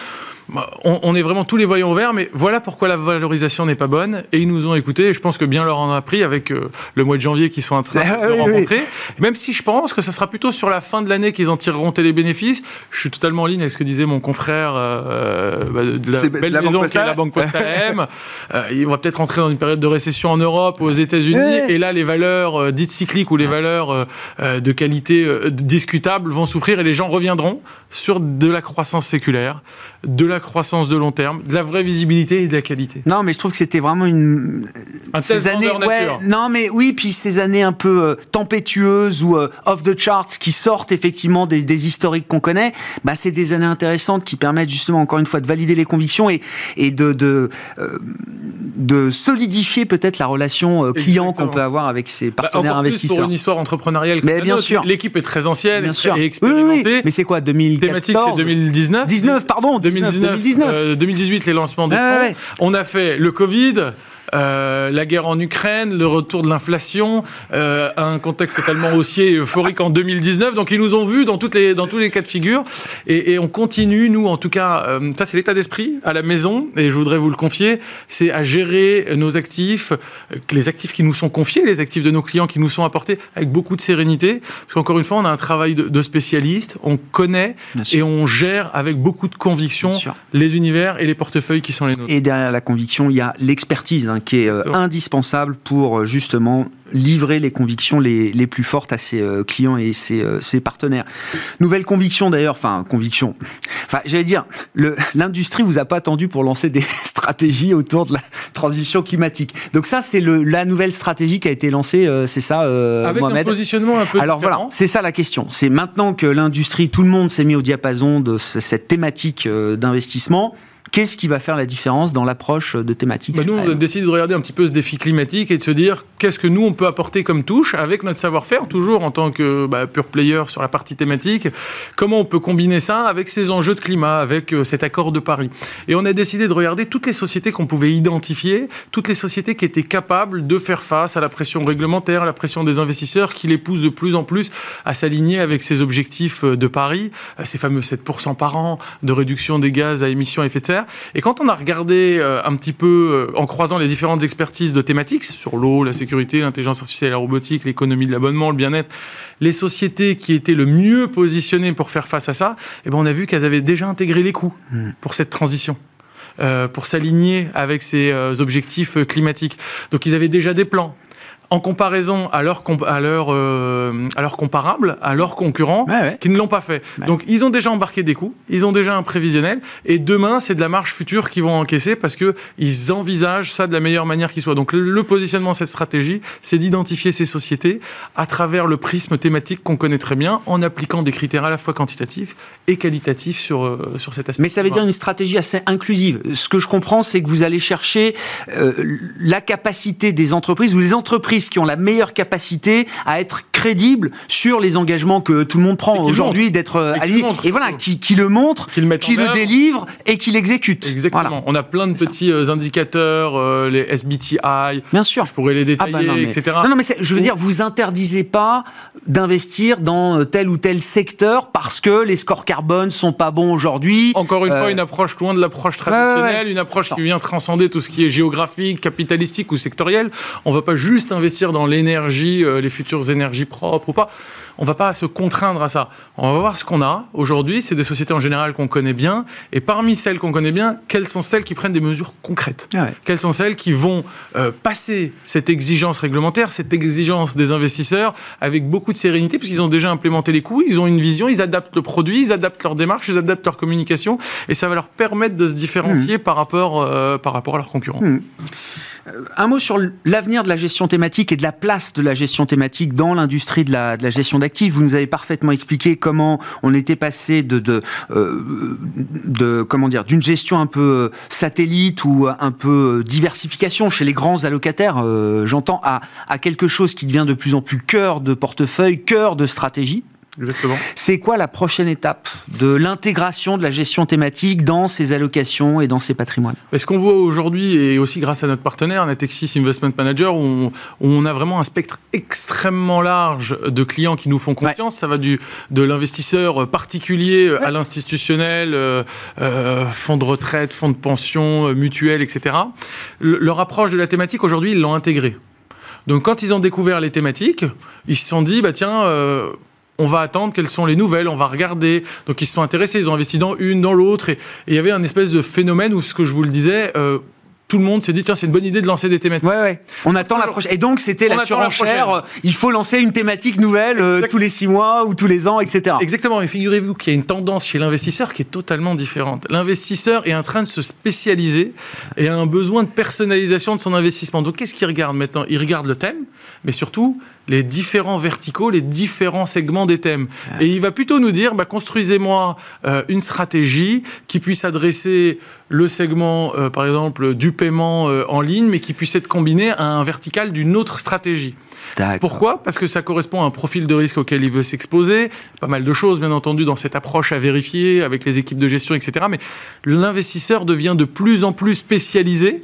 Bah, on, est vraiment tous les voyants verts, mais voilà pourquoi la valorisation n'est pas bonne. Et ils nous ont écoutés, et je pense que bien leur en a pris avec euh, le mois de janvier qu'ils sont en train de rencontrer. Même si je pense que ça sera plutôt sur la fin de l'année qu'ils en tireront les bénéfices. Je suis totalement en ligne avec ce que disait mon confrère euh, bah, de la belle maison qui est la Banque Postale AM. euh, il va peut-être entrer dans une période de récession en Europe ou aux États-Unis. Et là, les valeurs euh, dites cycliques ou les valeurs de qualité discutables vont souffrir et les gens reviendront sur de la croissance séculaire, de la croissance de long terme, de la vraie visibilité et de la qualité. Non, mais je trouve que c'était vraiment une un ces années ouais, non mais oui, puis ces années un peu euh, tempétueuses ou euh, off the charts qui sortent effectivement des, des historiques qu'on connaît, bah c'est des années intéressantes qui permettent justement encore une fois de valider les convictions et et de de, euh, de solidifier peut-être la relation client qu'on peut avoir avec ses bah, partenaires bah, investisseurs. Plus pour une histoire entrepreneuriale. Mais bien sûr, l'équipe est très ancienne bien sûr. et expérimentée. Oui, oui, Mais c'est quoi 2014 Thématique c'est 2019. 19 pardon, 2019. 2019. 2018 les lancements des fonds. On a fait le Covid. Euh, la guerre en Ukraine, le retour de l'inflation, euh, un contexte totalement haussier et euphorique en 2019. Donc ils nous ont vus dans, toutes les, dans tous les cas de figure. Et, et on continue, nous, en tout cas, euh, ça c'est l'état d'esprit à la maison, et je voudrais vous le confier, c'est à gérer nos actifs, les actifs qui nous sont confiés, les actifs de nos clients qui nous sont apportés avec beaucoup de sérénité. Parce qu'encore une fois, on a un travail de, de spécialiste, on connaît et on gère avec beaucoup de conviction les univers et les portefeuilles qui sont les nôtres. Et derrière la conviction, il y a l'expertise. Hein, qui est euh, indispensable pour euh, justement livrer les convictions les, les plus fortes à ses euh, clients et ses, ses partenaires. Nouvelle conviction d'ailleurs, enfin conviction. Enfin, j'allais dire, l'industrie vous a pas attendu pour lancer des stratégies autour de la transition climatique. Donc ça, c'est la nouvelle stratégie qui a été lancée, c'est ça, Avec un positionnement un peu Alors voilà, c'est ça la question. C'est maintenant que l'industrie, tout le monde s'est mis au diapason de cette thématique d'investissement Qu'est-ce qui va faire la différence dans l'approche de thématiques bah Nous, on a décidé de regarder un petit peu ce défi climatique et de se dire qu'est-ce que nous, on peut apporter comme touche avec notre savoir-faire, toujours en tant que bah, pure player sur la partie thématique. Comment on peut combiner ça avec ces enjeux de climat, avec euh, cet accord de Paris? Et on a décidé de regarder toutes les sociétés qu'on pouvait identifier, toutes les sociétés qui étaient capables de faire face à la pression réglementaire, à la pression des investisseurs, qui les poussent de plus en plus à s'aligner avec ces objectifs euh, de Paris, euh, ces fameux 7% par an de réduction des gaz à émissions à effet de serre. Et quand on a regardé un petit peu, en croisant les différentes expertises de thématiques sur l'eau, la sécurité, l'intelligence artificielle, la robotique, l'économie de l'abonnement, le bien-être, les sociétés qui étaient le mieux positionnées pour faire face à ça, eh ben on a vu qu'elles avaient déjà intégré les coûts hmm. pour cette transition. Euh, pour s'aligner avec ces euh, objectifs euh, climatiques. Donc ils avaient déjà des plans en comparaison à leurs à leur, euh, à leur comparables, à leurs concurrents, qui ne l'ont pas fait. Donc ils ont déjà embarqué des coûts, ils ont déjà un prévisionnel, et demain c'est de la marge future qu'ils vont encaisser parce que ils envisagent ça de la meilleure manière qui soit. Donc le positionnement de cette stratégie, c'est d'identifier ces sociétés à travers le prisme thématique qu'on connaît très bien, en appliquant des critères à la fois quantitatifs et qualitatifs sur, euh, sur cet aspect. Mais ça veut dire une stratégie assez inclusive. Ce que je comprends, c'est que vous allez chercher euh, la capacité des entreprises ou les entreprises qui ont la meilleure capacité à être crédibles sur les engagements que tout le monde prend aujourd'hui, d'être euh, allié. Et voilà, qui, qui, le montre, qui le, délivre et qui l'exécute. Exactement. On a plein de petits euh, indicateurs, euh, les SBTI. Bien sûr. Je pourrais les ah bah détailler, etc. Non, non, mais je veux dire, vous interdisez pas d'investir dans tel ou tel secteur parce que les scores carbone sont pas bons aujourd'hui. Encore une fois, une approche loin de l'approche traditionnelle, une approche qui vient transcender tout ce qui est géographique, capitalistique ou sectoriel. On va pas juste investir dans l'énergie, euh, les futures énergies propres ou pas. On va pas se contraindre à ça. On va voir ce qu'on a aujourd'hui. C'est des sociétés en général qu'on connaît bien. Et parmi celles qu'on connaît bien, quelles sont celles qui prennent des mesures concrètes ah Quelles sont celles qui vont euh, passer cette exigence réglementaire, cette exigence des investisseurs avec beaucoup de sérénité, puisqu'ils ont déjà implémenté les coûts, ils ont une vision, ils adaptent le produit, ils adaptent leur démarche, ils adaptent leur communication, et ça va leur permettre de se différencier mmh. par, rapport, euh, par rapport à leurs concurrents. Mmh. Un mot sur l'avenir de la gestion thématique et de la place de la gestion thématique dans l'industrie de la, gestion d'actifs. Vous nous avez parfaitement expliqué comment on était passé de, euh, d'une gestion un peu satellite ou un peu diversification chez les grands allocataires, euh, j'entends, à quelque chose qui devient de plus en plus cœur de portefeuille, cœur de stratégie. Exactement. C'est quoi la prochaine étape de l'intégration de la gestion thématique dans ces allocations et dans ces patrimoines? Ce qu'on voit aujourd'hui, et aussi grâce à notre partenaire, Natexis Investment Manager, où on, a vraiment un spectre extrêmement large de clients qui nous font confiance. Ça va du, de l'investisseur particulier à l'institutionnel, euh, euh, fonds de retraite, fonds de pension, euh, mutuelles, etc. leur approche de la thématique, aujourd'hui, ils l'ont intégrée. Donc quand ils ont découvert les thématiques, ils se sont dit, bah tiens, on va attendre quelles sont les nouvelles, on va regarder. Donc ils se sont intéressés, ils ont investi dans une, dans l'autre. Et il y avait un espèce de phénomène où, ce que je vous le disais, euh, tout le monde s'est dit tiens c'est une bonne idée de lancer des thématiques. Ouais ouais. On attend la prochaine. Et donc c'était la surenchère. Euh, il faut lancer une thématique nouvelle euh, tous les six mois ou tous les ans, etc. Exactement. Et figurez-vous qu'il y a une tendance chez l'investisseur qui est totalement différente. L'investisseur est en train de se spécialiser et a un besoin de personnalisation de son investissement. Donc qu'est-ce qu'il regarde maintenant? Il regarde le thème, mais surtout les différents verticaux, les différents segments des thèmes. Et il va plutôt nous dire, bah, construisez-moi euh, une stratégie qui puisse adresser le segment, euh, par exemple, du paiement euh, en ligne, mais qui puisse être combiné à un vertical d'une autre stratégie. Pourquoi? Parce que ça correspond à un profil de risque auquel il veut s'exposer. Pas mal de choses, bien entendu, dans cette approche à vérifier avec les équipes de gestion, etc. Mais l'investisseur devient de plus en plus spécialisé,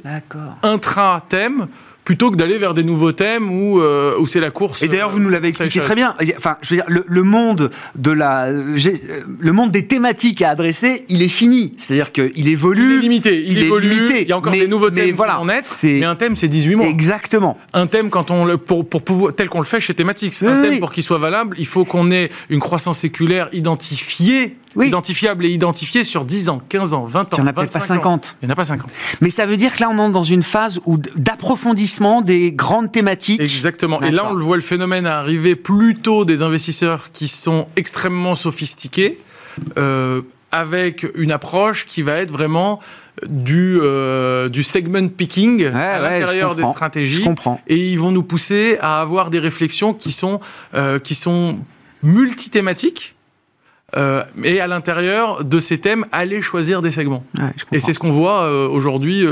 intra-thème, plutôt que d'aller vers des nouveaux thèmes où, euh, où c'est la course. Et d'ailleurs, vous nous l'avez expliqué très bien. Enfin, je veux dire, le, monde de la, le monde des thématiques à adresser, il est fini. C'est-à-dire qu'il évolue. Il est limité. Il, évolue. Limité. Il y a encore des nouveaux thèmes voilà, en naître. Mais un thème, c'est 18 mois. Exactement. Un thème, quand on le, pour, pour pouvoir, tel qu'on le fait chez Thématiques, un thème pour qu'il soit valable, il faut qu'on ait une croissance séculaire identifiée identifiable et identifié sur 10 ans, 15 ans, 20 ans. Il n'y en a peut-être pas 50. Il n'y en a pas 50. Mais ça veut dire que là, on entre dans une phase d'approfondissement des grandes thématiques. Exactement. Et là, on le voit le phénomène arriver plutôt des investisseurs qui sont extrêmement sophistiqués, euh, avec une approche qui va être vraiment du, euh, du segment picking à l'intérieur des stratégies. Et ils vont nous pousser à avoir des réflexions qui sont, euh, qui sont multithématiques et à l'intérieur de ces thèmes, aller choisir des segments. et c'est ce qu'on voit aujourd'hui,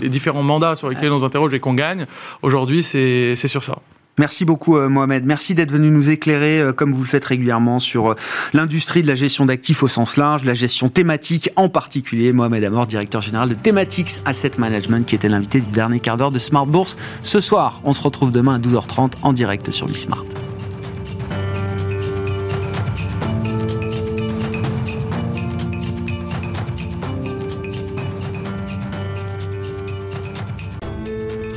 les différents mandats sur lesquels on s'interroge et qu'on gagne. Aujourd'hui, c'est sur ça. Merci beaucoup euh, Mohamed. Merci d'être venu nous éclairer, euh, comme vous le faites régulièrement, sur euh, l'industrie de la gestion d'actifs au sens large, la gestion thématique en particulier. Mohamed Amor, directeur général de Thematics Asset Management, qui était l'invité du dernier quart d'heure de Smart Bourse. Ce soir, on se retrouve demain à 12h30 en direct sur Bismart.